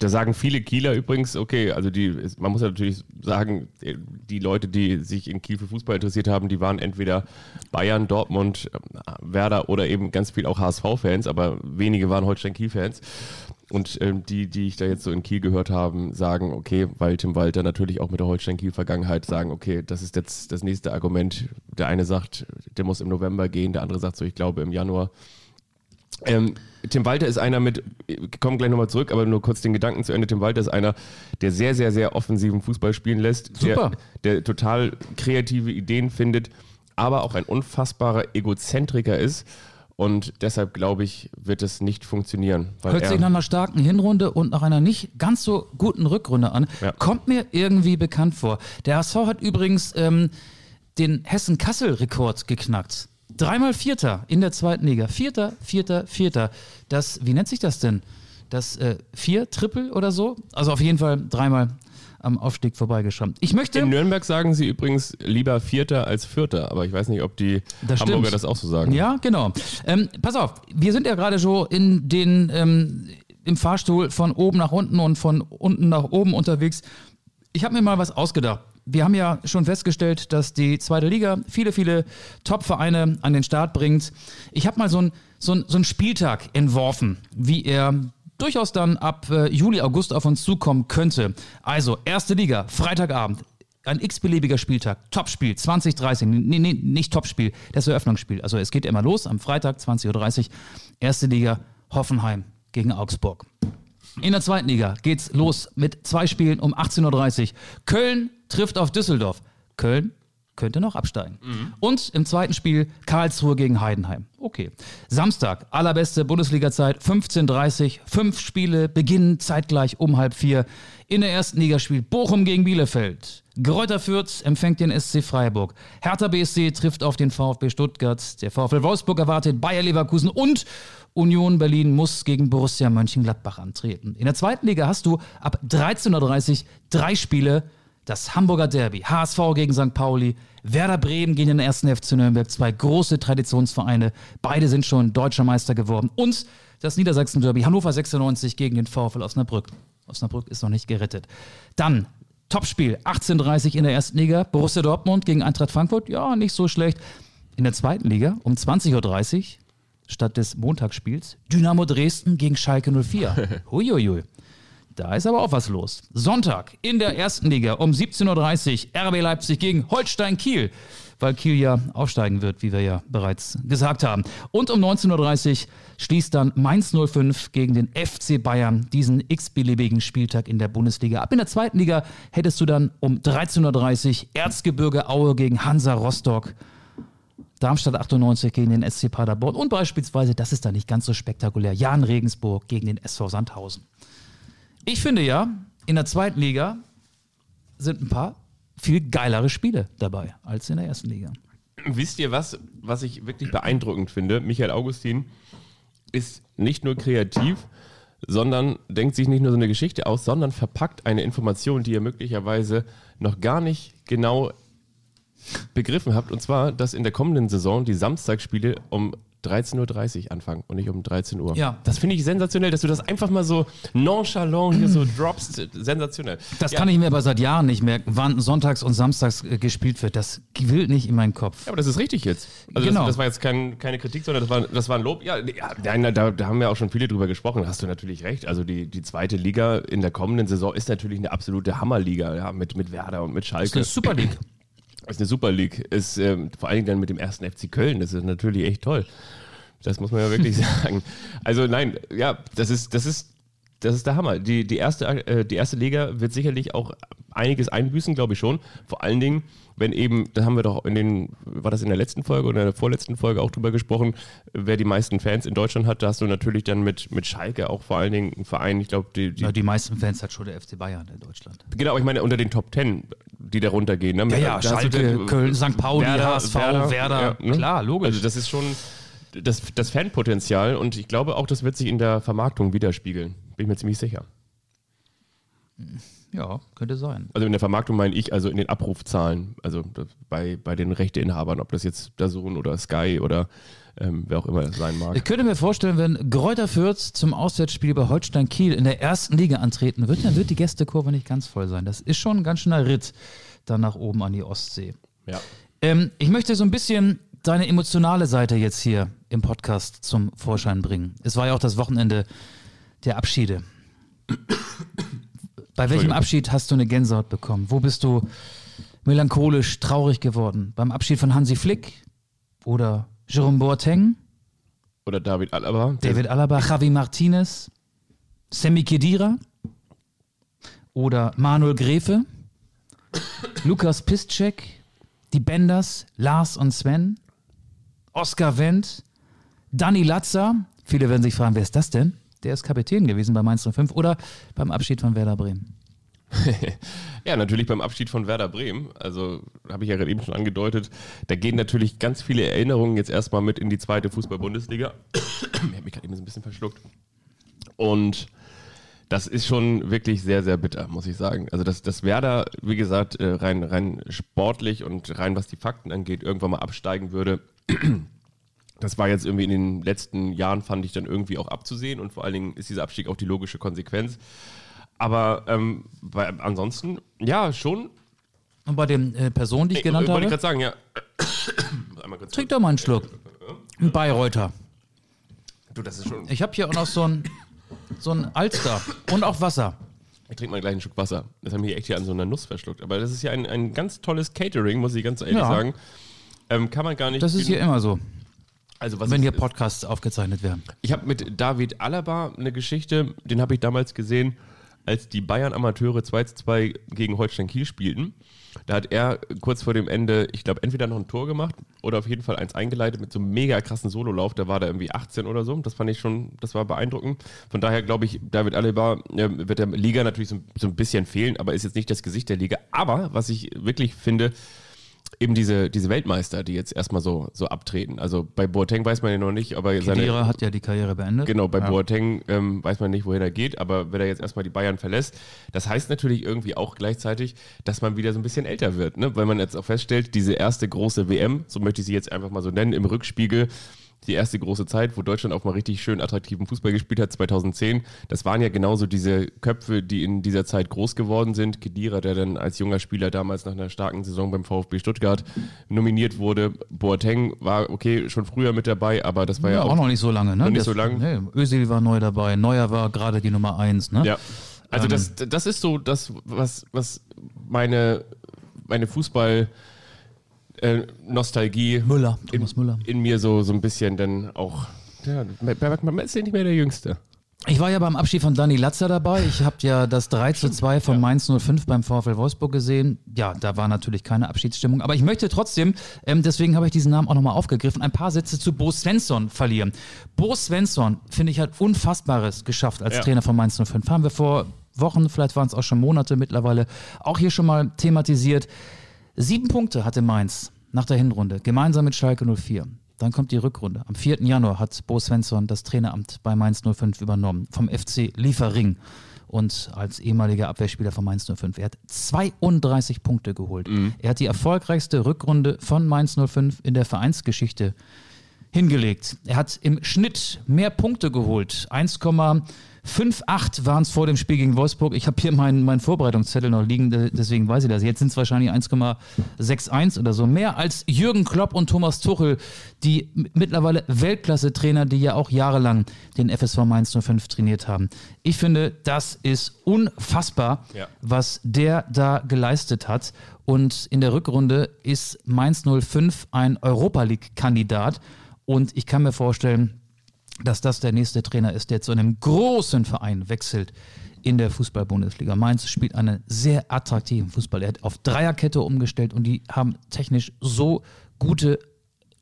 da sagen viele Kieler übrigens, okay, also die, man muss ja natürlich sagen, die Leute, die sich in Kiel für Fußball interessiert haben, die waren entweder Bayern, Dortmund, ähm, Werder oder eben ganz viel auch HSV-Fans, aber wenige waren Holstein-Kiel-Fans. Und ähm, die, die ich da jetzt so in Kiel gehört haben, sagen, okay, weil Tim Walter natürlich auch mit der Holstein-Kiel-Vergangenheit sagen, okay, das ist jetzt das nächste Argument. Der eine sagt, der muss im November gehen, der andere sagt so, ich glaube im Januar. Ähm, Tim Walter ist einer mit, wir kommen gleich nochmal zurück, aber nur kurz den Gedanken zu Ende. Tim Walter ist einer, der sehr, sehr, sehr offensiven Fußball spielen lässt, Super. Der, der total kreative Ideen findet, aber auch ein unfassbarer Egozentriker ist. Und deshalb glaube ich, wird es nicht funktionieren. Hört sich nach er, einer starken Hinrunde und nach einer nicht ganz so guten Rückrunde an. Ja. Kommt mir irgendwie bekannt vor. Der HSV hat übrigens ähm, den Hessen-Kassel-Rekord geknackt. Dreimal Vierter in der zweiten Liga. Vierter, Vierter, Vierter. Das, wie nennt sich das denn? Das äh, Vier, Triple oder so? Also auf jeden Fall dreimal am Aufstieg vorbeigeschrammt. Ich möchte. In Nürnberg sagen sie übrigens lieber Vierter als Vierter, aber ich weiß nicht, ob die Das Hamburger stimmt. das auch so sagen. Ja, genau. Ähm, pass auf, wir sind ja gerade schon in den, ähm, im Fahrstuhl von oben nach unten und von unten nach oben unterwegs. Ich habe mir mal was ausgedacht. Wir haben ja schon festgestellt, dass die zweite Liga viele, viele Top-Vereine an den Start bringt. Ich habe mal so einen so ein- so einen Spieltag entworfen, wie er durchaus dann ab äh, Juli, August auf uns zukommen könnte. Also, erste Liga, Freitagabend, ein x-beliebiger Spieltag, Topspiel, 20.30 nee, nee, nicht Topspiel, das Eröffnungsspiel. Also es geht immer los am Freitag, 20.30 Uhr, erste Liga, Hoffenheim gegen Augsburg. In der zweiten Liga geht's los mit zwei Spielen um 18.30 Uhr. Köln trifft auf Düsseldorf. Köln könnte noch absteigen. Und im zweiten Spiel Karlsruhe gegen Heidenheim. Okay. Samstag, allerbeste Bundesliga-Zeit, 15.30 Uhr. Fünf Spiele beginnen zeitgleich um halb vier. In der ersten Liga spielt Bochum gegen Bielefeld. Greuther Fürth empfängt den SC Freiburg. Hertha BSC trifft auf den VfB Stuttgart. Der VfL Wolfsburg erwartet Bayer Leverkusen und Union Berlin muss gegen Borussia Mönchengladbach antreten. In der zweiten Liga hast du ab 13.30 Uhr drei Spiele. Das Hamburger Derby, HSV gegen St. Pauli, Werder Bremen gegen den ersten FC Nürnberg, zwei große Traditionsvereine. Beide sind schon deutscher Meister geworden. Und das Niedersachsen Derby, Hannover 96 gegen den VfL Osnabrück. Osnabrück ist noch nicht gerettet. Dann Topspiel, 18.30 in der ersten Liga, Borussia Dortmund gegen Eintracht Frankfurt, ja, nicht so schlecht. In der zweiten Liga um 20.30 Uhr statt des Montagsspiels Dynamo Dresden gegen Schalke 04. Huiuiui. Da ist aber auch was los. Sonntag in der ersten Liga um 17.30 Uhr RB Leipzig gegen Holstein Kiel, weil Kiel ja aufsteigen wird, wie wir ja bereits gesagt haben. Und um 19.30 Uhr schließt dann Mainz 05 gegen den FC Bayern diesen x-beliebigen Spieltag in der Bundesliga. Ab in der zweiten Liga hättest du dann um 13.30 Uhr Erzgebirge Aue gegen Hansa Rostock. Darmstadt 98 gegen den SC Paderborn und beispielsweise, das ist da nicht ganz so spektakulär, Jan Regensburg gegen den SV Sandhausen. Ich finde ja, in der zweiten Liga sind ein paar viel geilere Spiele dabei als in der ersten Liga. Wisst ihr was, was ich wirklich beeindruckend finde? Michael Augustin ist nicht nur kreativ, sondern denkt sich nicht nur so eine Geschichte aus, sondern verpackt eine Information, die ihr möglicherweise noch gar nicht genau begriffen habt. Und zwar, dass in der kommenden Saison die Samstagsspiele um 13.30 Uhr anfangen und nicht um 13 Uhr. Ja. Das finde ich sensationell, dass du das einfach mal so nonchalant hier so droppst. Sensationell. Das ja, kann ich mir aber seit Jahren nicht merken, wann sonntags und samstags äh, gespielt wird. Das will nicht in meinen Kopf. Ja, aber das ist richtig jetzt. Also Genau. das, das war jetzt kein, keine Kritik, sondern das war, das war ein Lob. Ja, ja nein, da, da haben wir auch schon viele drüber gesprochen. Da hast du natürlich recht. Also die, die zweite Liga in der kommenden Saison ist natürlich eine absolute Hammerliga, ja, mit, mit Werder und mit Das Schalke. ist eine Super League. ist eine Super League. Ist ähm, vor allen Dingen dann mit dem ersten FC Köln. Das ist natürlich echt toll. Das muss man ja wirklich sagen. Also nein, ja, das ist, das ist, das ist der Hammer. Die, die, erste, äh, die erste Liga wird sicherlich auch einiges einbüßen, glaube ich schon. Vor allen Dingen, wenn eben, da haben wir doch in den, war das in der letzten Folge oder in der vorletzten Folge auch drüber gesprochen, wer die meisten Fans in Deutschland hat, da hast du natürlich dann mit, mit Schalke auch vor allen Dingen einen Verein, ich glaube, die, die, Ja, die meisten Fans hat schon der FC Bayern in Deutschland. genau, ich meine unter den Top Ten, die da runtergehen. Ne? Ja, ja, du Schalke, Köln, St. Pauli, HSV, Werder. ne? Klar, logisch. Also das ist schon das, das Fanpotenzial und ich glaube auch, das wird sich in der Vermarktung widerspiegeln. Bin ich mir ziemlich sicher. Ja, könnte sein. Also in der Vermarktung meine ich, also in den Abrufzahlen, also bei, bei den Rechteinhabern, ob das jetzt Dazon oder Sky oder ähm, wer auch immer das sein mag. Ich könnte mir vorstellen, wenn Greuther Fürth zum Auswärtsspiel bei Holstein Kiel in der ersten Liga antreten wird, dann wird die Gästekurve nicht ganz voll sein. Das ist schon ein ganz schöner Ritt dann nach oben an die Ostsee. Ja. Ähm, ich möchte so ein bisschen deine emotionale Seite jetzt hier im Podcast zum Vorschein bringen. Es war ja auch das Wochenende der Abschiede. Bei welchem. Abschied hast du eine Gänsehaut bekommen? Wo bist du melancholisch, traurig geworden? Beim Abschied von Hansi Flick oder Jerome Boateng, Oder David Alaba. David Alaba, Javi Martinez, Sammy Kedira oder Manuel Gräfe, Lukas Piszczek, die Benders, Lars und Sven, Oskar Wendt, Dani Latza. Viele werden sich fragen, wer ist das denn? Der ist Kapitän gewesen bei Mainz 05 oder beim Abschied von Werder Bremen. ja, natürlich beim Abschied von Werder Bremen. Also habe ich ja gerade eben schon angedeutet. Da gehen natürlich ganz viele Erinnerungen jetzt erstmal mit in die zweite Fußball-Bundesliga. ich habe mich gerade eben so ein bisschen verschluckt. Und das ist schon wirklich sehr, sehr bitter, muss ich sagen. Also, dass, dass Werder, wie gesagt, äh, rein, rein sportlich und rein was die Fakten angeht, irgendwann mal absteigen würde, das war jetzt irgendwie in den letzten Jahren, fand ich dann irgendwie auch abzusehen und vor allen Dingen ist dieser Abstieg auch die logische Konsequenz. Aber ähm, bei, ansonsten, ja, schon. Und bei den äh, Personen, die ich genannt wollte habe? ich gerade sagen, ja. Trink doch mal einen Schluck. Ein Bayreuther. Du, das ist schon. Ich habe hier auch noch so ein, so ein Alster und auch Wasser. Ich trinke mal gleich einen Schluck Wasser. Das haben wir echt hier an so einer Nuss verschluckt. Aber das ist ja ein, ein ganz tolles Catering, muss ich ganz ehrlich Ja. sagen. Ähm, kann man gar nicht. Das ist hier immer so, also was wenn hier Podcasts aufgezeichnet werden. Ich habe mit David Alaba eine Geschichte, den habe ich damals gesehen, als die Bayern-Amateure 2 zu 2 gegen Holstein Kiel spielten. Da hat er kurz vor dem Ende, ich glaube, entweder noch ein Tor gemacht oder auf jeden Fall eins eingeleitet mit so einem mega krassen Sololauf. Da war da irgendwie 18 oder so. Das fand ich schon, das war beeindruckend. Von daher glaube ich, David Alaba äh, wird der Liga natürlich so, so ein bisschen fehlen, aber ist jetzt nicht das Gesicht der Liga. Aber was ich wirklich finde, eben diese, diese Weltmeister, die jetzt erstmal so, so abtreten. Also bei Boateng weiß man ja noch nicht, aber seine, Kedira hat ja die Karriere beendet. Genau, bei ja. Boateng ähm, weiß man nicht, wohin er geht, aber wenn er jetzt erstmal die Bayern verlässt, das heißt natürlich irgendwie auch gleichzeitig, dass man wieder so ein bisschen älter wird, ne? weil man jetzt auch feststellt, diese erste große WM, so möchte ich sie jetzt einfach mal so nennen, im Rückspiegel, die erste große Zeit, wo Deutschland auch mal richtig schön attraktiven Fußball gespielt hat, 2010. Das waren ja genauso diese Köpfe, die in dieser Zeit groß geworden sind. Kedira, der dann als junger Spieler damals nach einer starken Saison beim VfB Stuttgart nominiert wurde. Boateng war okay schon früher mit dabei, aber das war ja, Ja, auch noch nicht so lange, ne? Noch nicht Das- so lang. Nee, Özil war neu dabei, Neuer war gerade die Nummer eins, ne? Ja. Also das, das ist so das, was, was meine, meine Fußball äh, Nostalgie Müller, in, Thomas Müller. in mir so, so ein bisschen dann auch. Ja, man ist ja nicht mehr der Jüngste. Ich war ja beim Abschied von Dani Latzer dabei. Ich habe ja das 3 zu 2 von Mainz 05 beim VfL Wolfsburg gesehen. Ja, da war natürlich keine Abschiedsstimmung. Aber ich möchte trotzdem, ähm, deswegen habe ich diesen Namen auch nochmal aufgegriffen, ein paar Sätze zu Bo Svensson verlieren. Bo Svensson, finde ich, hat Unfassbares geschafft als Ja. Trainer von Mainz 05. Haben wir vor Wochen, vielleicht waren es auch schon Monate mittlerweile, auch hier schon mal thematisiert. Sieben Punkte hatte Mainz nach der Hinrunde, gemeinsam mit Schalke 04. Dann kommt die Rückrunde. Am 4. Januar hat Bo Svensson das Traineramt bei Mainz 05 übernommen, vom FC Liefering. Und als ehemaliger Abwehrspieler von Mainz 05. Er hat 32 Punkte geholt. Er hat die erfolgreichste Rückrunde von Mainz 05 in der Vereinsgeschichte hingelegt. Er hat im Schnitt mehr Punkte geholt. 1,58 waren es vor dem Spiel gegen Wolfsburg. Ich habe hier meinen, meinen Vorbereitungszettel noch liegen, de- deswegen weiß ich das. Jetzt sind es wahrscheinlich 1,61 oder so. Mehr als Jürgen Klopp und Thomas Tuchel, die mittlerweile Weltklasse-Trainer, die ja auch jahrelang den FSV Mainz 05 trainiert haben. Ich finde, das ist unfassbar, Ja. was der da geleistet hat. Und in der Rückrunde ist Mainz 05 ein Europa League-Kandidat. Und ich kann mir vorstellen, dass das der nächste Trainer ist, der zu einem großen Verein wechselt in der Fußball-Bundesliga. Mainz spielt einen sehr attraktiven Fußball. Er hat auf Dreierkette umgestellt und die haben technisch so gute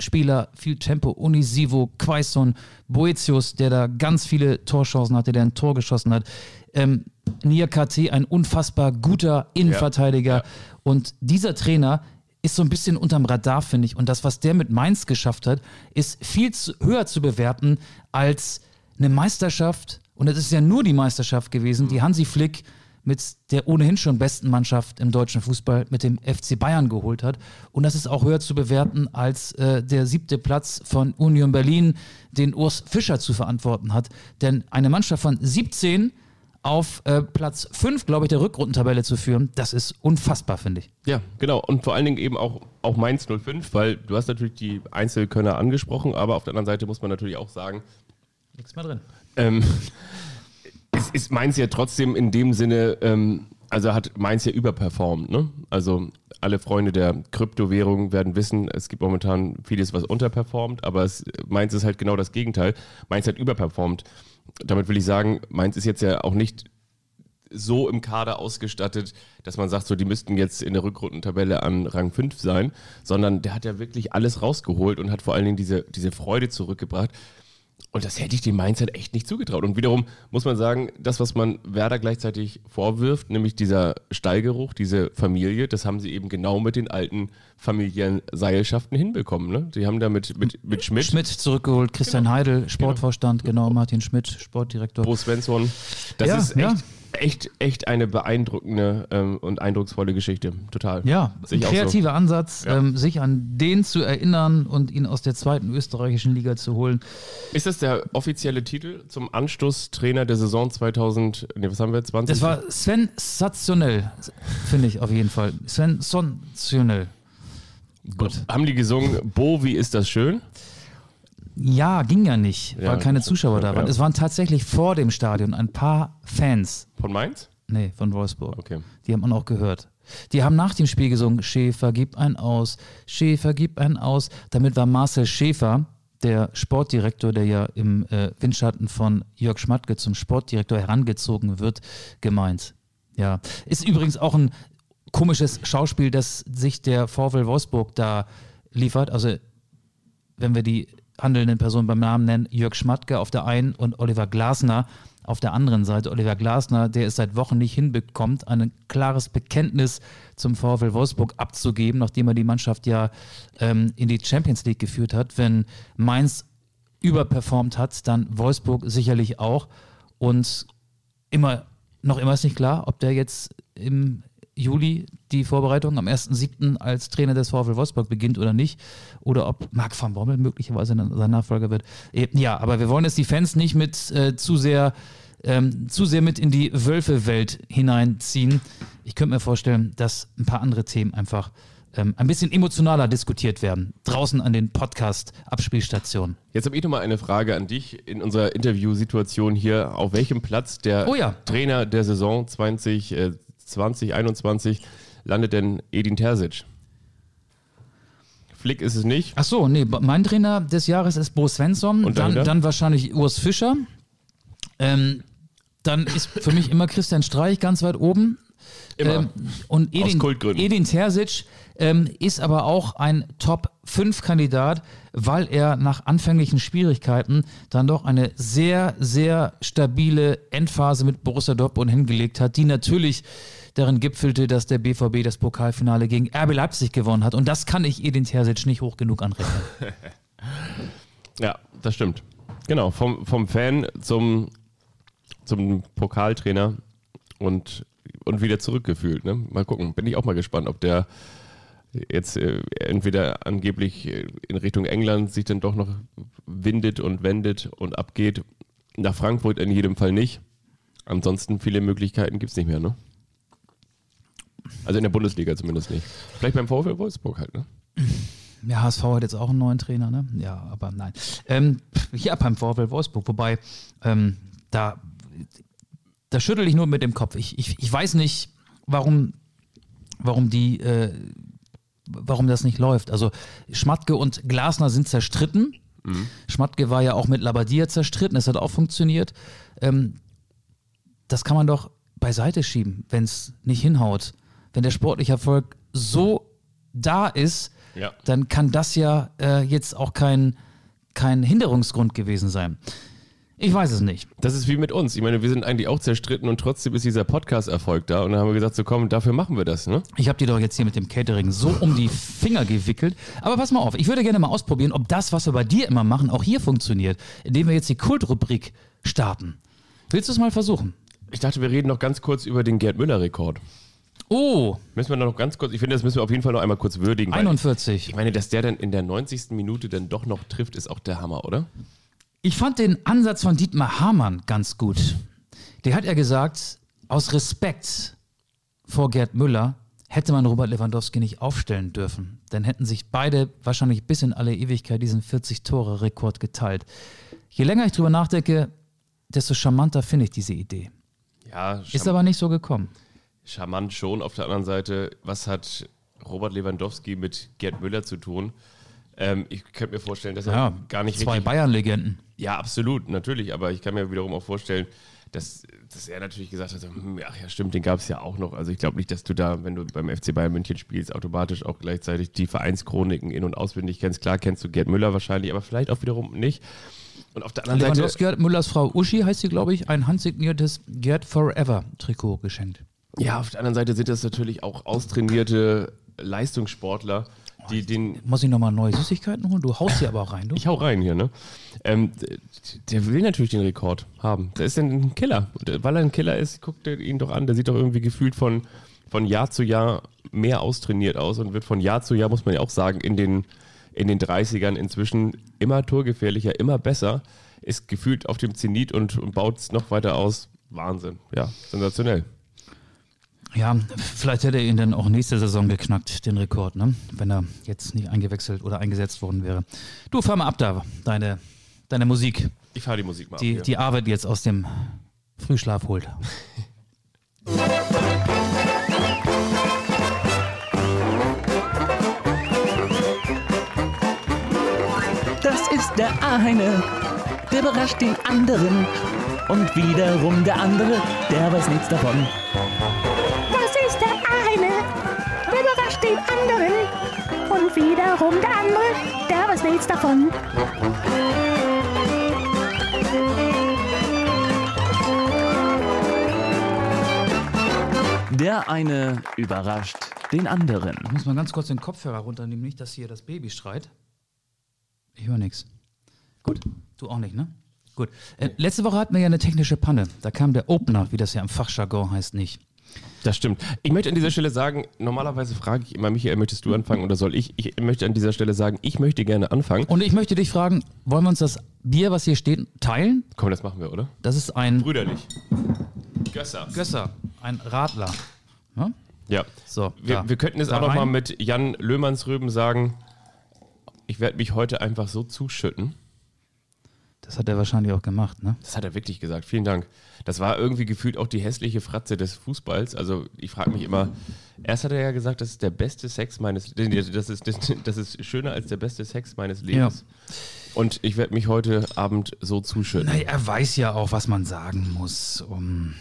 Spieler, viel Tempo, Unisivo, Quaison, Boetius, der da ganz viele Torchancen hatte, der ein Tor geschossen hat. Ähm, Nia KT, ein unfassbar guter Innenverteidiger. Ja. Und dieser Trainer ist so ein bisschen unterm Radar, finde ich. Und das, was der mit Mainz geschafft hat, ist viel zu, höher zu bewerten als eine Meisterschaft. Und es ist ja nur die Meisterschaft gewesen, die Hansi Flick mit der ohnehin schon besten Mannschaft im deutschen Fußball mit dem FC Bayern geholt hat. Und das ist auch höher zu bewerten als äh, der siebte Platz von Union Berlin, den Urs Fischer zu verantworten hat. Denn eine Mannschaft von 17 auf äh, Platz 5, glaube ich, der Rückrundentabelle zu führen, das ist unfassbar, finde ich. Ja, genau. Und vor allen Dingen eben auch, auch Mainz 05, weil du hast natürlich die Einzelkönner angesprochen, aber auf der anderen Seite muss man natürlich auch sagen, Nichts mehr drin. ähm, es ist Mainz ja trotzdem in dem Sinne, ähm, also hat Mainz ja überperformt. Ne? Also alle Freunde der Kryptowährung werden wissen, es gibt momentan vieles, was unterperformt, aber es, Mainz ist halt genau das Gegenteil. Mainz hat überperformt. Damit will ich sagen, Mainz ist jetzt ja auch nicht so im Kader ausgestattet, dass man sagt, so die müssten jetzt in der Rückrundentabelle an Rang 5 sein, sondern der hat ja wirklich alles rausgeholt und hat vor allen Dingen diese, diese Freude zurückgebracht. Und das hätte ich dem Mindset echt nicht zugetraut. Und wiederum muss man sagen, das, was man Werder gleichzeitig vorwirft, nämlich dieser Stallgeruch, diese Familie, das haben sie eben genau mit den alten familiären Seilschaften hinbekommen. Ne? Die haben da mit, mit, mit Schmidt, Schmidt zurückgeholt, Christian Heidel, Sportvorstand, genau, Martin Schmidt, Sportdirektor. Bo Svensson. Das Ja, ist ja. Echt, echt, eine beeindruckende ähm, und eindrucksvolle Geschichte. Total. Ja, ein auch so. kreativer Ansatz, Ja. ähm, sich an den zu erinnern und ihn aus der zweiten österreichischen Liga zu holen. Ist das der offizielle Titel zum Anstoßtrainer der Saison 2000, nee, was haben wir, 20? Das war sensationell, finde ich auf jeden Fall. Sensationell. Gut. Haben die gesungen, Bo, wie ist das schön? Ja, ging ja nicht, Ja, weil keine. Zuschauer da waren. Ja. Es waren tatsächlich vor dem Stadion ein paar Fans. Von Mainz? Nee, von Wolfsburg. Okay. Die haben man auch gehört. Die haben nach dem Spiel gesungen, Schäfer, gib einen aus, Schäfer, gib einen aus. Damit war Marcel Schäfer, der Sportdirektor, der ja im äh, Windschatten von Jörg Schmatke zum Sportdirektor herangezogen wird, gemeint. Ja, ist übrigens auch ein komisches Schauspiel, das sich der VfL Wolfsburg da liefert. Also wenn wir die handelnden Personen beim Namen nennen, Jörg Schmatke auf der einen und Oliver Glasner auf der anderen Seite. Oliver Glasner, der es seit Wochen nicht hinbekommt, ein klares Bekenntnis zum VfL Wolfsburg abzugeben, nachdem er die Mannschaft ja ähm, in die Champions League geführt hat. Wenn Mainz überperformt hat, dann Wolfsburg sicherlich auch. Und immer, noch immer ist nicht klar, ob der jetzt im Juli die Vorbereitung am 1.7. als Trainer des VfL Wolfsburg beginnt oder nicht. Oder ob Marc van Bommel möglicherweise sein Nachfolger wird. Eh, Ja, aber wir wollen jetzt die Fans nicht mit äh, zu sehr ähm, zu sehr mit in die Wölfe-Welt hineinziehen. Ich könnte mir vorstellen, dass ein paar andere Themen einfach ähm, ein bisschen emotionaler diskutiert werden. Draußen an den Podcast-Abspielstationen. Jetzt habe ich nochmal eine Frage an dich in unserer Interviewsituation hier. Auf welchem Platz der Oh ja. Trainer der Saison 20, äh, 2021 landet denn Edin Terzic? Flick ist es nicht. Ach so, nee, mein Trainer des Jahres ist Bo Svensson, Und dann, dann wahrscheinlich Urs Fischer. Ähm, dann ist für mich immer Christian Streich ganz weit oben. Immer. Ähm, und Aus Edin, Kultgründen. Edin Terzic ähm, ist aber auch ein Top-5-Kandidat, weil er nach anfänglichen Schwierigkeiten dann doch eine sehr, sehr stabile Endphase mit Borussia Dortmund hingelegt hat, die natürlich darin gipfelte, dass der BVB das Pokalfinale gegen RB Leipzig gewonnen hat. Und das kann ich Edin Terzic nicht hoch genug anrechnen. Ja, das stimmt. Genau, vom, vom Fan zum, zum Pokaltrainer und, und wieder zurückgefühlt. Ne? Mal gucken, bin ich auch mal gespannt, ob der jetzt äh, entweder angeblich äh, in Richtung England sich dann doch noch windet und wendet und abgeht. Nach Frankfurt in jedem Fall nicht. Ansonsten viele Möglichkeiten gibt es nicht mehr, ne? Also in der Bundesliga zumindest nicht. Vielleicht beim VfL Wolfsburg halt, ne? Ja, HSV hat jetzt auch einen neuen Trainer, ne? Ja, aber nein. Ähm, ja, beim VfL Wolfsburg, wobei, ähm, da, da schüttel ich nur mit dem Kopf. Ich, ich, ich weiß nicht, warum, warum die, äh, warum das nicht läuft. Also Schmatke und Glasner sind zerstritten. Schmatke war ja auch mit Labadia zerstritten, das hat auch funktioniert. Ähm, das kann man doch beiseite schieben, wenn es nicht hinhaut. Wenn der sportliche Erfolg so da ist, Ja. dann kann das ja äh, jetzt auch kein, kein Hinderungsgrund gewesen sein. Ich weiß es nicht. Das ist wie mit uns. Ich meine, wir sind eigentlich auch zerstritten und trotzdem ist dieser Podcast-Erfolg da. Und dann haben wir gesagt, so komm, dafür machen wir das, ne? Ich habe dir doch jetzt hier mit dem Catering so um die Finger gewickelt. Aber pass mal auf, ich würde gerne mal ausprobieren, ob das, was wir bei dir immer machen, auch hier funktioniert, indem wir jetzt die Kultrubrik starten. Willst du es mal versuchen? Ich dachte, wir reden noch ganz kurz über den Gerd Müller-Rekord. Oh, Müssen wir noch ganz kurz, ich finde, das müssen wir auf jeden Fall noch einmal kurz würdigen. weil 41. Ich meine, dass der dann in der 90. Minute dann doch noch trifft, ist auch der Hammer, oder? Ich fand den Ansatz von Dietmar Hamann ganz gut. Der hat ja gesagt, aus Respekt vor Gerd Müller hätte man Robert Lewandowski nicht aufstellen dürfen. Dann hätten sich beide wahrscheinlich bis in alle Ewigkeit diesen 40-Tore-Rekord geteilt. Je länger ich drüber nachdenke, desto charmanter finde ich diese Idee. Ja, Ist aber nicht so gekommen. Charmant schon. Auf der anderen Seite, was hat Robert Lewandowski mit Gerd Müller zu tun? Ähm, ich könnte mir vorstellen, dass er Ja, gar nicht zwei Bayern-Legenden. Ja, absolut, natürlich. Aber ich kann mir wiederum auch vorstellen, dass, dass er natürlich gesagt hat, hm, ach ja, stimmt, den gab es ja auch noch. Also ich glaube nicht, dass du da, wenn du beim FC Bayern München spielst, automatisch auch gleichzeitig die Vereinschroniken in- und auswendig kennst. Klar kennst du Gerd Müller wahrscheinlich, aber vielleicht auch wiederum nicht. Und auf der anderen Seite. Lewandowski hat Müllers Frau Uschi, heißt sie, glaube ich, ein handsigniertes Get Forever Trikot geschenkt. Ja, auf der anderen Seite sind das natürlich auch austrainierte Leistungssportler, die den. Muss ich nochmal neue Süßigkeiten holen? Du haust sie aber auch rein, du? Ich hau rein hier, ne? Ähm, der will natürlich den Rekord haben. Der ist ein Killer. Und Weil er ein Killer ist, guckt er ihn doch an. Der sieht doch irgendwie gefühlt von, von Jahr zu Jahr mehr austrainiert aus und wird von Jahr zu Jahr, muss man ja auch sagen, in den, in den 30ern inzwischen immer torgefährlicher, immer besser. Ist gefühlt auf dem Zenit und, und baut es noch weiter aus. Wahnsinn. Ja, sensationell. Ja, vielleicht hätte er ihn dann auch nächste Saison geknackt, den Rekord, ne? Wenn er jetzt nicht eingewechselt oder eingesetzt worden wäre. Du, fahr mal ab da, deine, deine Musik, Ich fahre die Musik mal die, ab. die Arbeit jetzt aus dem Frühschlaf holt. Das ist der eine, der überrascht den anderen. Und wiederum der andere, der weiß nichts davon. Den anderen. Und wiederum der andere, der weiß nichts davon. Der eine überrascht den anderen. Ich muss mal ganz kurz den Kopfhörer runternehmen, nicht, dass hier das Baby schreit. Ich höre nichts. Gut, du auch nicht, ne? Gut. Äh, letzte Woche hatten wir ja eine technische Panne. Da kam der Opener, wie das ja im Fachjargon heißt, nicht. Das stimmt. Ich möchte an dieser Stelle sagen, normalerweise frage ich immer, Michael, möchtest du anfangen oder soll ich? Ich möchte an dieser Stelle sagen, ich möchte gerne anfangen. Und ich möchte dich fragen, wollen wir uns das Bier, was hier steht, teilen? Komm, das machen wir, oder? Das ist ein Brüderlich. Gösser. Gösser, ein Radler. Ne? Ja. So, Wir, da. wir könnten jetzt Da auch nochmal mit Jan Löhmannsröben sagen, ich werde mich heute einfach so zuschütten. Das hat er wahrscheinlich auch gemacht, ne? Das hat er wirklich gesagt. Vielen Dank. Das war irgendwie gefühlt auch die hässliche Fratze des Fußballs. Also ich frage mich immer, erst hat er ja gesagt, das ist der beste Sex meines Lebens. Das ist, das, ist schöner als der beste Sex meines Lebens. Und ich werde mich heute Abend so zuschütten. Naja, er weiß ja auch, was man sagen muss, um,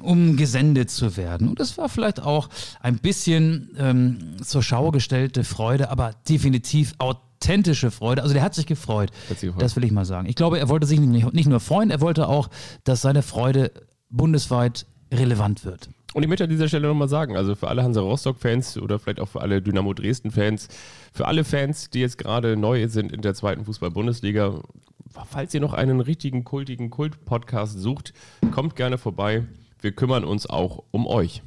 um gesendet zu werden. Und das war vielleicht auch ein bisschen ähm, zur Schau gestellte Freude, aber definitiv authentische Freude. Also der hat sich gefreut. Hat sich gefreut. Das will ich mal sagen. Ich glaube, er wollte sich nicht, nicht nur freuen, er wollte auch, dass seine Freude bundesweit relevant wird. Und ich möchte an dieser Stelle nochmal sagen, also für alle Hansa Rostock-Fans oder vielleicht auch für alle Dynamo Dresden-Fans, für alle Fans, die jetzt gerade neu sind in der zweiten Fußball-Bundesliga, falls ihr noch einen richtigen, kultigen Kult-Podcast sucht, kommt gerne vorbei. Wir kümmern uns auch um euch.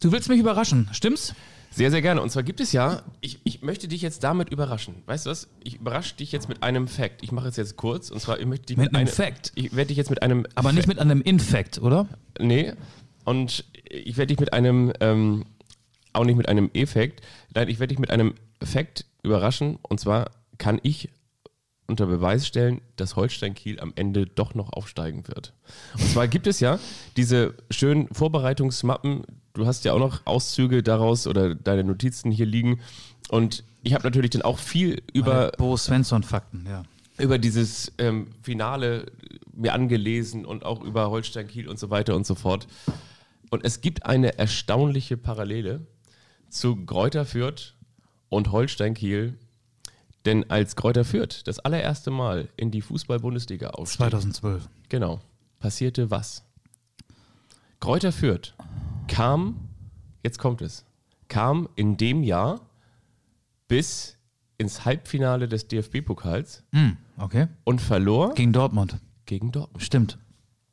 Du willst mich überraschen, stimmt's? Sehr, sehr gerne. Und zwar gibt es ja, ich, ich möchte dich jetzt damit überraschen. Weißt du was? Ich überrasche dich jetzt mit einem Fact. Ich mache es jetzt kurz. Und zwar, ich möchte dich Mit mit, einem Fact? Ich werde dich jetzt mit einem. Aber nicht mit einem Infekt, oder? Nee. Und ich werde dich mit einem, ähm, auch nicht mit einem Effekt, nein, ich werde dich mit einem Fact überraschen. Und zwar kann ich unter Beweis stellen, dass Holstein Kiel am Ende doch noch aufsteigen wird. Und zwar gibt es ja diese schönen Vorbereitungsmappen. Du hast ja auch noch Auszüge daraus oder deine Notizen hier liegen. Und ich habe natürlich dann auch viel über Bo Svensson-Fakten, ja. über dieses ähm, Finale mir angelesen und auch über Holstein Kiel und so weiter und so fort. Und es gibt eine erstaunliche Parallele zu Kräuter Fürth und Holstein Kiel. Denn als Kräuter Fürth das allererste Mal in die Fußball-Bundesliga aufstieg, 2012. genau, passierte was? Kräuter Fürth kam, jetzt kommt es, kam in dem Jahr bis ins Halbfinale des DFB-Pokals Hm, okay. und verlor Gegen Dortmund. gegen Dortmund. Stimmt.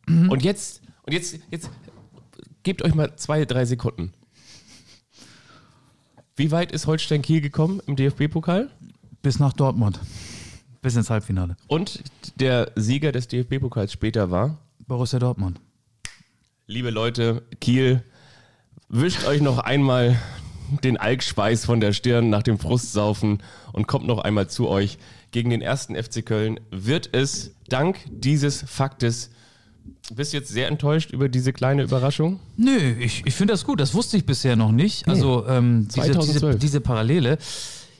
Und jetzt, und jetzt, jetzt gebt euch mal zwei, drei Sekunden. Wie weit ist Holstein Kiel gekommen im DFB-Pokal? Bis nach Dortmund. Bis ins Halbfinale. Und der Sieger des DFB-Pokals später war, Borussia Dortmund. liebe Leute, Kiel, wischt euch noch einmal den Alkschweiß von der Stirn nach dem Frustsaufen und kommt noch einmal zu euch. Gegen den ersten FC Köln wird es dank dieses Faktes. Bist du jetzt sehr enttäuscht über diese kleine Überraschung? Nö, ich, ich finde das gut. Das wusste ich bisher noch nicht. Also ähm, diese, diese, 2012. diese Parallele.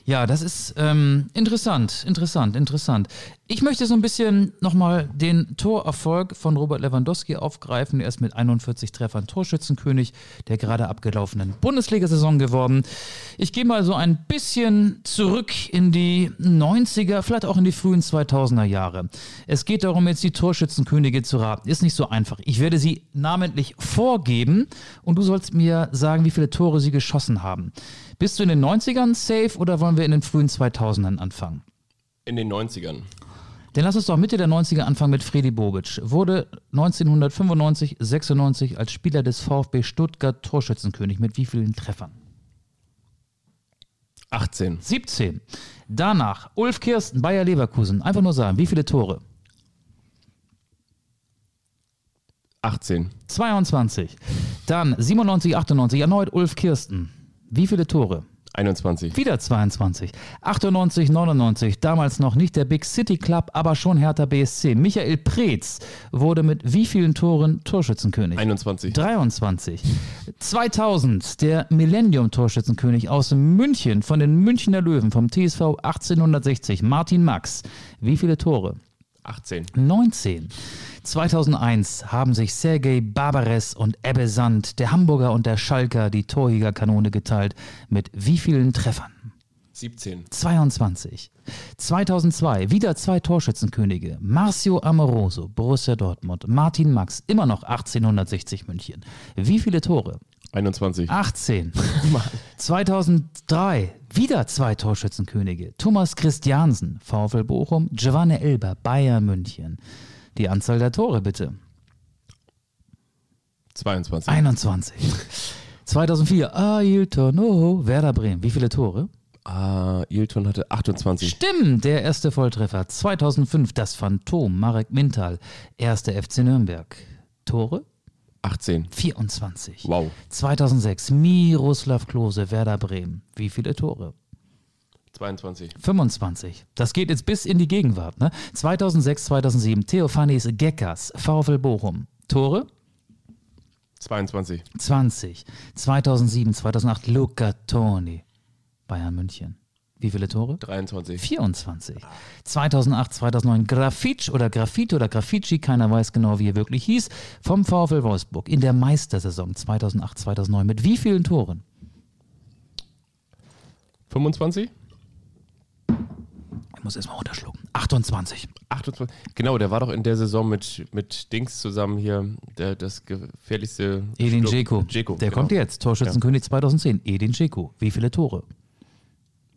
Ja, das ist ähm, interessant, interessant, interessant. Ich möchte so ein bisschen nochmal den Torerfolg von Robert Lewandowski aufgreifen. Er ist mit 41 Treffern Torschützenkönig der gerade abgelaufenen Bundesliga-Saison geworden. Ich gehe mal so ein bisschen zurück in die 90er, vielleicht auch in die frühen 2000er Jahre. Es geht darum, jetzt die Torschützenkönige zu raten. Ist nicht so einfach. Ich werde sie namentlich vorgeben und du sollst mir sagen, wie viele Tore sie geschossen haben. Bist du in den 90ern safe oder wollen wir in den frühen 2000ern anfangen? In den 90ern. Dann lass uns doch Mitte der 90er anfangen mit Fredi Bobic. Wurde 1995, 96 als Spieler des VfB Stuttgart Torschützenkönig mit wie vielen Treffern? 18. 17. Danach Ulf Kirsten, Bayer Leverkusen. Einfach nur sagen, wie viele Tore? 18. 22. Dann 97, 98 erneut Ulf Kirsten. Wie viele Tore? 21. Wieder 22. 98, 99, damals noch nicht der Big City Club, aber schon Hertha BSC. Michael Preetz wurde mit wie vielen Toren Torschützenkönig? 21. 23. 2000, der Millennium-Torschützenkönig aus München von den Münchner Löwen vom TSV 1860, Martin Max. Wie viele Tore? 18. 19. 2001 haben sich Sergei Barbares und Ebbe Sand, der Hamburger und der Schalker, die Torjägerkanone geteilt. Mit wie vielen Treffern? 17. 22. 2002 wieder zwei Torschützenkönige. Marcio Amoroso, Borussia Dortmund. Martin Max, immer noch 1860 München. Wie viele Tore? 21. 18. 2003 wieder zwei Torschützenkönige. Thomas Christiansen, VfL Bochum. Giovanni Elber, Bayern München. Die Anzahl der Tore bitte. 22. 21. 2004 Ailton, oh, Werder Bremen. Wie viele Tore? Ah, Ilton hatte 28. Stimmt, der erste Volltreffer. 2005 das Phantom, Marek Mintal, erster FC Nürnberg. Tore? 18. 24. Wow. 2006 Miroslav Klose, Werder Bremen. Wie viele Tore? 22. 25. Das geht jetzt bis in die Gegenwart. Ne? 2006, 2007 Theophanes Geckers, VfL Bochum. Tore? 22. 20. 2007, 2008 Luca Toni, Bayern München. Wie viele Tore? 23. 24. 2008, 2009 Grafitsch oder Graffiti oder Grafici, keiner weiß genau, wie er wirklich hieß, vom VfL Wolfsburg in der Meistersaison 2008, 2009. Mit wie vielen Toren? 25? Muss erstmal runterschlucken. 28. 28. Genau, der war doch in der Saison mit, mit Dings zusammen hier, der, das gefährlichste. Edin Dzeko. Der genau. kommt jetzt. Torschützenkönig 2010. Edin Dzeko. Wie viele Tore?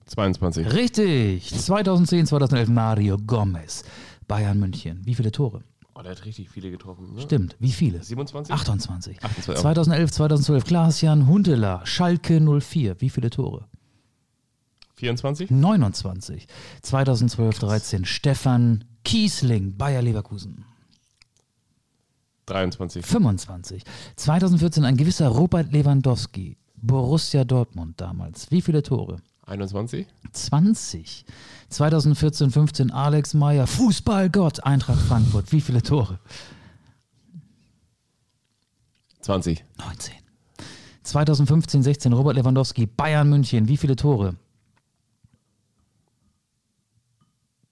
22. Richtig. 2010, 2011 Mario Gomez. Bayern München. Wie viele Tore? Oh, der hat richtig viele getroffen. Ne? Stimmt. Wie viele? 27? 28. 28. 2011, 2012 Klaas-Jan Huntelaar. Schalke 04. Wie viele Tore? 24? 29. 2012, 13 Stefan Kiesling. Bayer Leverkusen. 23. 25. 2014 ein gewisser Robert Lewandowski. Borussia Dortmund damals. Wie viele Tore? 21? 20. 2014, 15 Alex Meyer, Fußballgott, Eintracht Frankfurt. Wie viele Tore? 20. 19. 2015, 16 Robert Lewandowski, Bayern München. Wie viele Tore?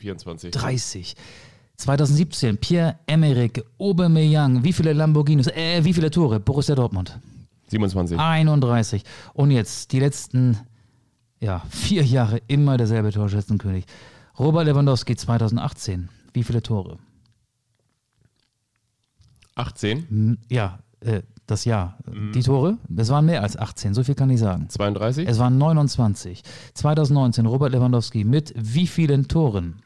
24. 30. 2017 Pierre-Emerick Aubameyang. Wie viele Lamborghinis? Äh, wie viele Tore? Borussia Dortmund. 27. 31. Und jetzt die letzten ja, vier Jahre immer derselbe Torschützenkönig. Robert Lewandowski 2018. Wie viele Tore? 18. Hm, Ja, äh, das Jahr. Die Tore, es waren mehr als 18, so viel kann ich sagen. 32. Es waren 29. 2019 Robert Lewandowski mit wie vielen Toren?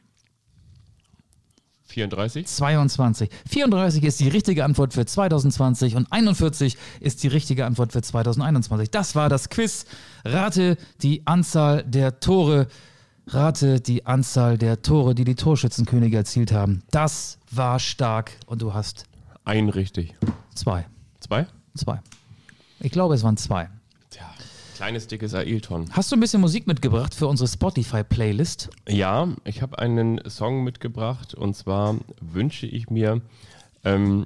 34. 22. 34 ist die richtige Antwort für 2020 und 41 ist die richtige Antwort für 2021. Das war das Quiz. Rate die Anzahl der Tore. Rate die Anzahl der Tore, die die Torschützenkönige erzielt haben. Das war stark und du hast Ein richtig. zwei. Zwei? Zwei. Ich glaube, es waren zwei. Kleines, dickes Ailton. Hast du ein bisschen Musik mitgebracht für unsere Spotify-Playlist? Ja, ich habe einen Song mitgebracht und zwar wünsche ich mir, ähm,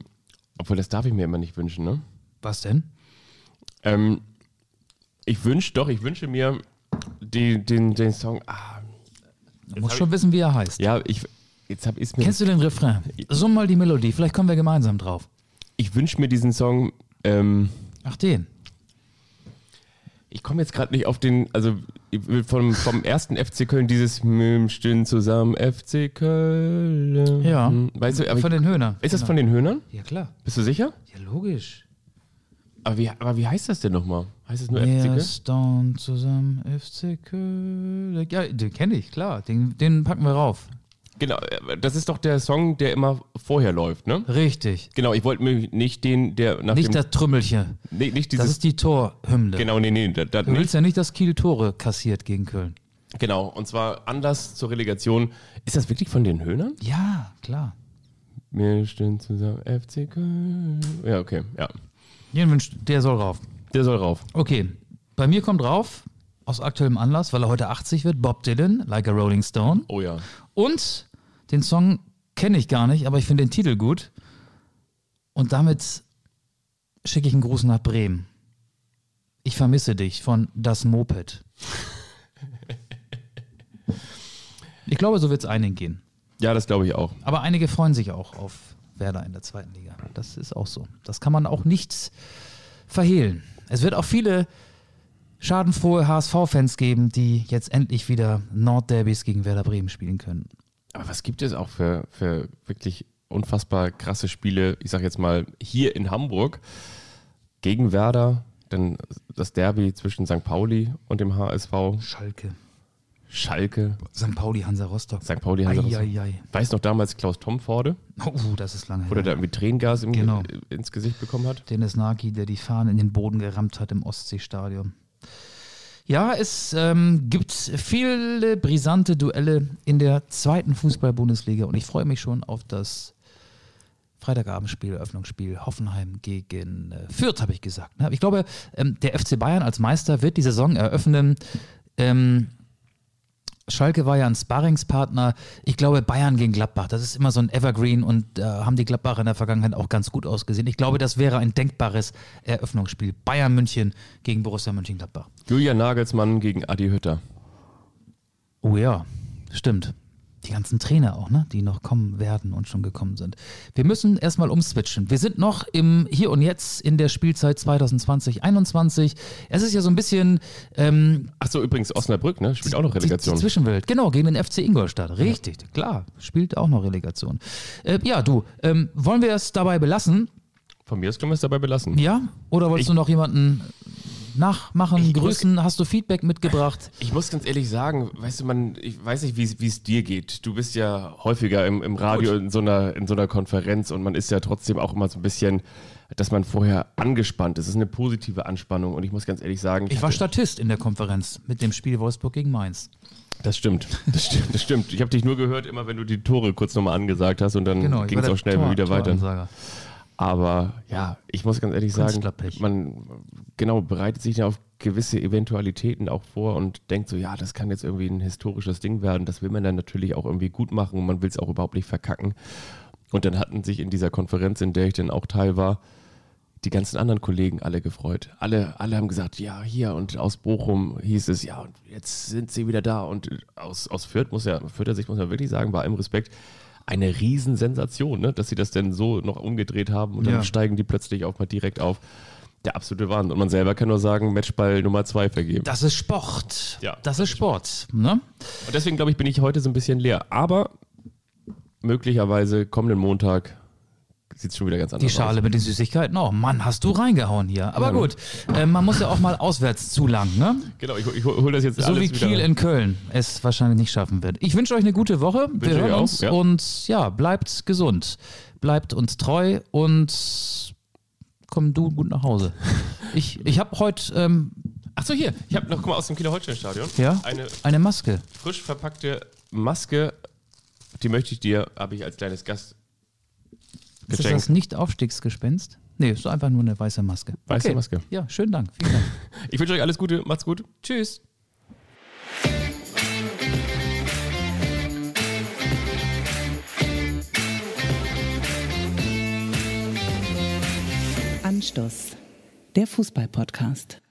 obwohl das darf ich mir immer nicht wünschen, ne? Was denn? Ähm, ich wünsche, doch, ich wünsche mir die, den, den Song, ah, Du musst hab schon wissen, wie er heißt. ja, ich, jetzt habe ich mir. Kennst du den Refrain? Summ mal die Melodie, vielleicht kommen wir gemeinsam drauf. Ich wünsche mir diesen Song. Ähm, Ach, den. Ich komme jetzt gerade nicht auf den. Also vom, vom ersten FC Köln dieses "Wir stehen zusammen FC Köln. Ja. Hm, Weißt du, von den Höhnern. ist das Genau. von den Höhnern? Ja, klar. Bist du sicher? Ja, logisch. Aber wie, aber wie heißt das denn nochmal? Heißt es nur FC Köln? stehen zusammen FC Köln. Ja, den kenne ich, klar. Den, den packen wir rauf. Genau, das ist doch der Song, der immer vorher läuft, ne? Richtig. Genau, ich wollte mir nicht den, der nach Nicht dem. das Trümmelchen. nee, nicht Das dieses. ist die Torhymne. genau, nee, nee, da, da Du nicht. willst ja nicht, dass Kiel Tore kassiert gegen Köln. Genau, und zwar Anlass zur Relegation. Ist das wirklich von den Höhnern? Ja, klar. Wir stehen zusammen FC Köln. Ja, okay, ja. Den wünscht, der soll rauf. Der soll rauf. Okay, bei mir kommt rauf, aus aktuellem Anlass, weil er heute 80 wird, Bob Dylan, Like a Rolling Stone. Oh ja. Und den Song kenne ich gar nicht, aber ich finde den Titel gut. Und damit schicke ich einen Gruß nach Bremen. Ich vermisse dich von Das Moped. Ich glaube, so wird es einigen gehen. Ja, das glaube ich auch. Aber einige freuen sich auch auf Werder in der zweiten Liga. Das ist auch so. Das kann man auch nicht verhehlen. Es wird auch viele schadenfrohe HSV-Fans geben, die jetzt endlich wieder Nordderbys gegen Werder Bremen spielen können. Aber was gibt es auch für, für wirklich unfassbar krasse Spiele, ich sage jetzt mal hier in Hamburg gegen Werder, dann das Derby zwischen St. Pauli und dem HSV, Schalke. Schalke, St. Pauli, Hansa Rostock. St. Pauli, Hansa Rostock. Eieiei. Weiß noch damals Klaus Tomforde, Oh, das ist lange wo der da her. irgendwie Tränengas im, Genau. ins Gesicht bekommen hat. Dennis Naki, der die Fahne in den Boden gerammt hat im Ostseestadion. Ja, es ähm, gibt viele brisante Duelle in der zweiten Fußball-Bundesliga und ich freue mich schon auf das Freitagabendspiel, Eröffnungsspiel Hoffenheim gegen äh, Fürth, habe ich gesagt. ne? Ich glaube, ähm, der FC Bayern als Meister wird die Saison eröffnen. Ähm, Schalke war ja ein Sparringspartner. Ich glaube, Bayern gegen Gladbach, das ist immer so ein Evergreen und da haben die Gladbacher in der Vergangenheit auch ganz gut ausgesehen. Ich glaube, das wäre ein denkbares Eröffnungsspiel. Bayern München gegen Borussia Mönchengladbach. Julian Nagelsmann gegen Adi Hütter. Oh ja, stimmt. Die ganzen Trainer auch, ne? die noch kommen werden und schon gekommen sind. Wir müssen erstmal umswitchen. Wir sind noch im Hier und Jetzt in der Spielzeit 2020-21. Es ist ja so ein bisschen ähm, Achso, übrigens Osnabrück, ne? Spielt auch noch Die, Relegation. die Zwischenwelt, genau, gegen den FC Ingolstadt. Richtig, klar, spielt auch noch Relegation. Äh, ja, du, ähm, wollen wir es dabei belassen? Von mir aus können wir es dabei belassen. Ja? Oder wolltest du noch jemanden nachmachen, Ich muss- grüßen? Hast du Feedback mitgebracht? Ich muss ganz ehrlich sagen, weißt du, man, ich weiß nicht, wie es- dir geht. Du bist ja häufiger im, im Radio in so, einer, in so einer Konferenz und man ist ja trotzdem auch immer so ein bisschen, dass man vorher angespannt ist. Es ist eine positive Anspannung und ich muss ganz ehrlich sagen, Ich war hatte- Statist in der Konferenz mit dem Spiel Wolfsburg gegen Mainz. Das stimmt, das stimmt, das stimmt. Ich habe dich nur gehört, immer wenn du die Tore kurz nochmal angesagt hast und dann Genau, ich ging war es auch schnell Tor- wieder weiter. Aber ja, ich muss ganz ehrlich sagen, man genau bereitet sich ja auf gewisse Eventualitäten auch vor und denkt so, ja, das kann jetzt irgendwie ein historisches Ding werden. Das will man dann natürlich auch irgendwie gut machen und man will es auch überhaupt nicht verkacken. Und dann hatten sich in dieser Konferenz, in der ich dann auch Teil war, die ganzen anderen Kollegen alle gefreut. Alle, alle haben gesagt, ja, hier und aus Bochum hieß es, ja, und jetzt sind sie wieder da. Und aus, aus Fürth muss ja, Fürther Sicht muss man wirklich sagen, bei allem Respekt, eine Riesensensation, ne? dass sie das denn so noch umgedreht haben und dann Ja. steigen die plötzlich auch mal direkt auf. Der absolute Wahnsinn. Und man selber kann nur sagen, Matchball Nummer zwei vergeben. Das ist Sport. Ja, das ist Sport. Ne? Und deswegen glaube ich, bin ich heute so ein bisschen leer. Aber möglicherweise kommenden Montag sieht schon wieder ganz anders Die Schale aus. mit den Süßigkeiten auch. Mann, hast du reingehauen hier. Aber gut, äh, man muss ja auch mal auswärts zulangen, ne? Genau, ich, ich hole das jetzt So wie wieder. Kiel in Köln es wahrscheinlich nicht schaffen wird. Ich wünsche euch eine gute Woche. Wir Wünsche ich hören auch, uns ja. und ja, bleibt gesund. Bleibt uns treu und komm du gut nach Hause. Ich, ich habe heute ähm, Achso, hier, ich habe noch, guck mal, aus dem Kieler Holstein-Stadion. ja, Eine eine Maske. frisch verpackte Maske, die möchte ich dir, habe ich als kleines Gast Ist das das Nicht-Aufstiegsgespenst? Nee, ist einfach nur eine weiße Maske. Weiße Maske. Ja, schönen Dank. Vielen Dank. Ich wünsche euch alles Gute, macht's gut. Tschüss. Anstoß, der Fußball-Podcast.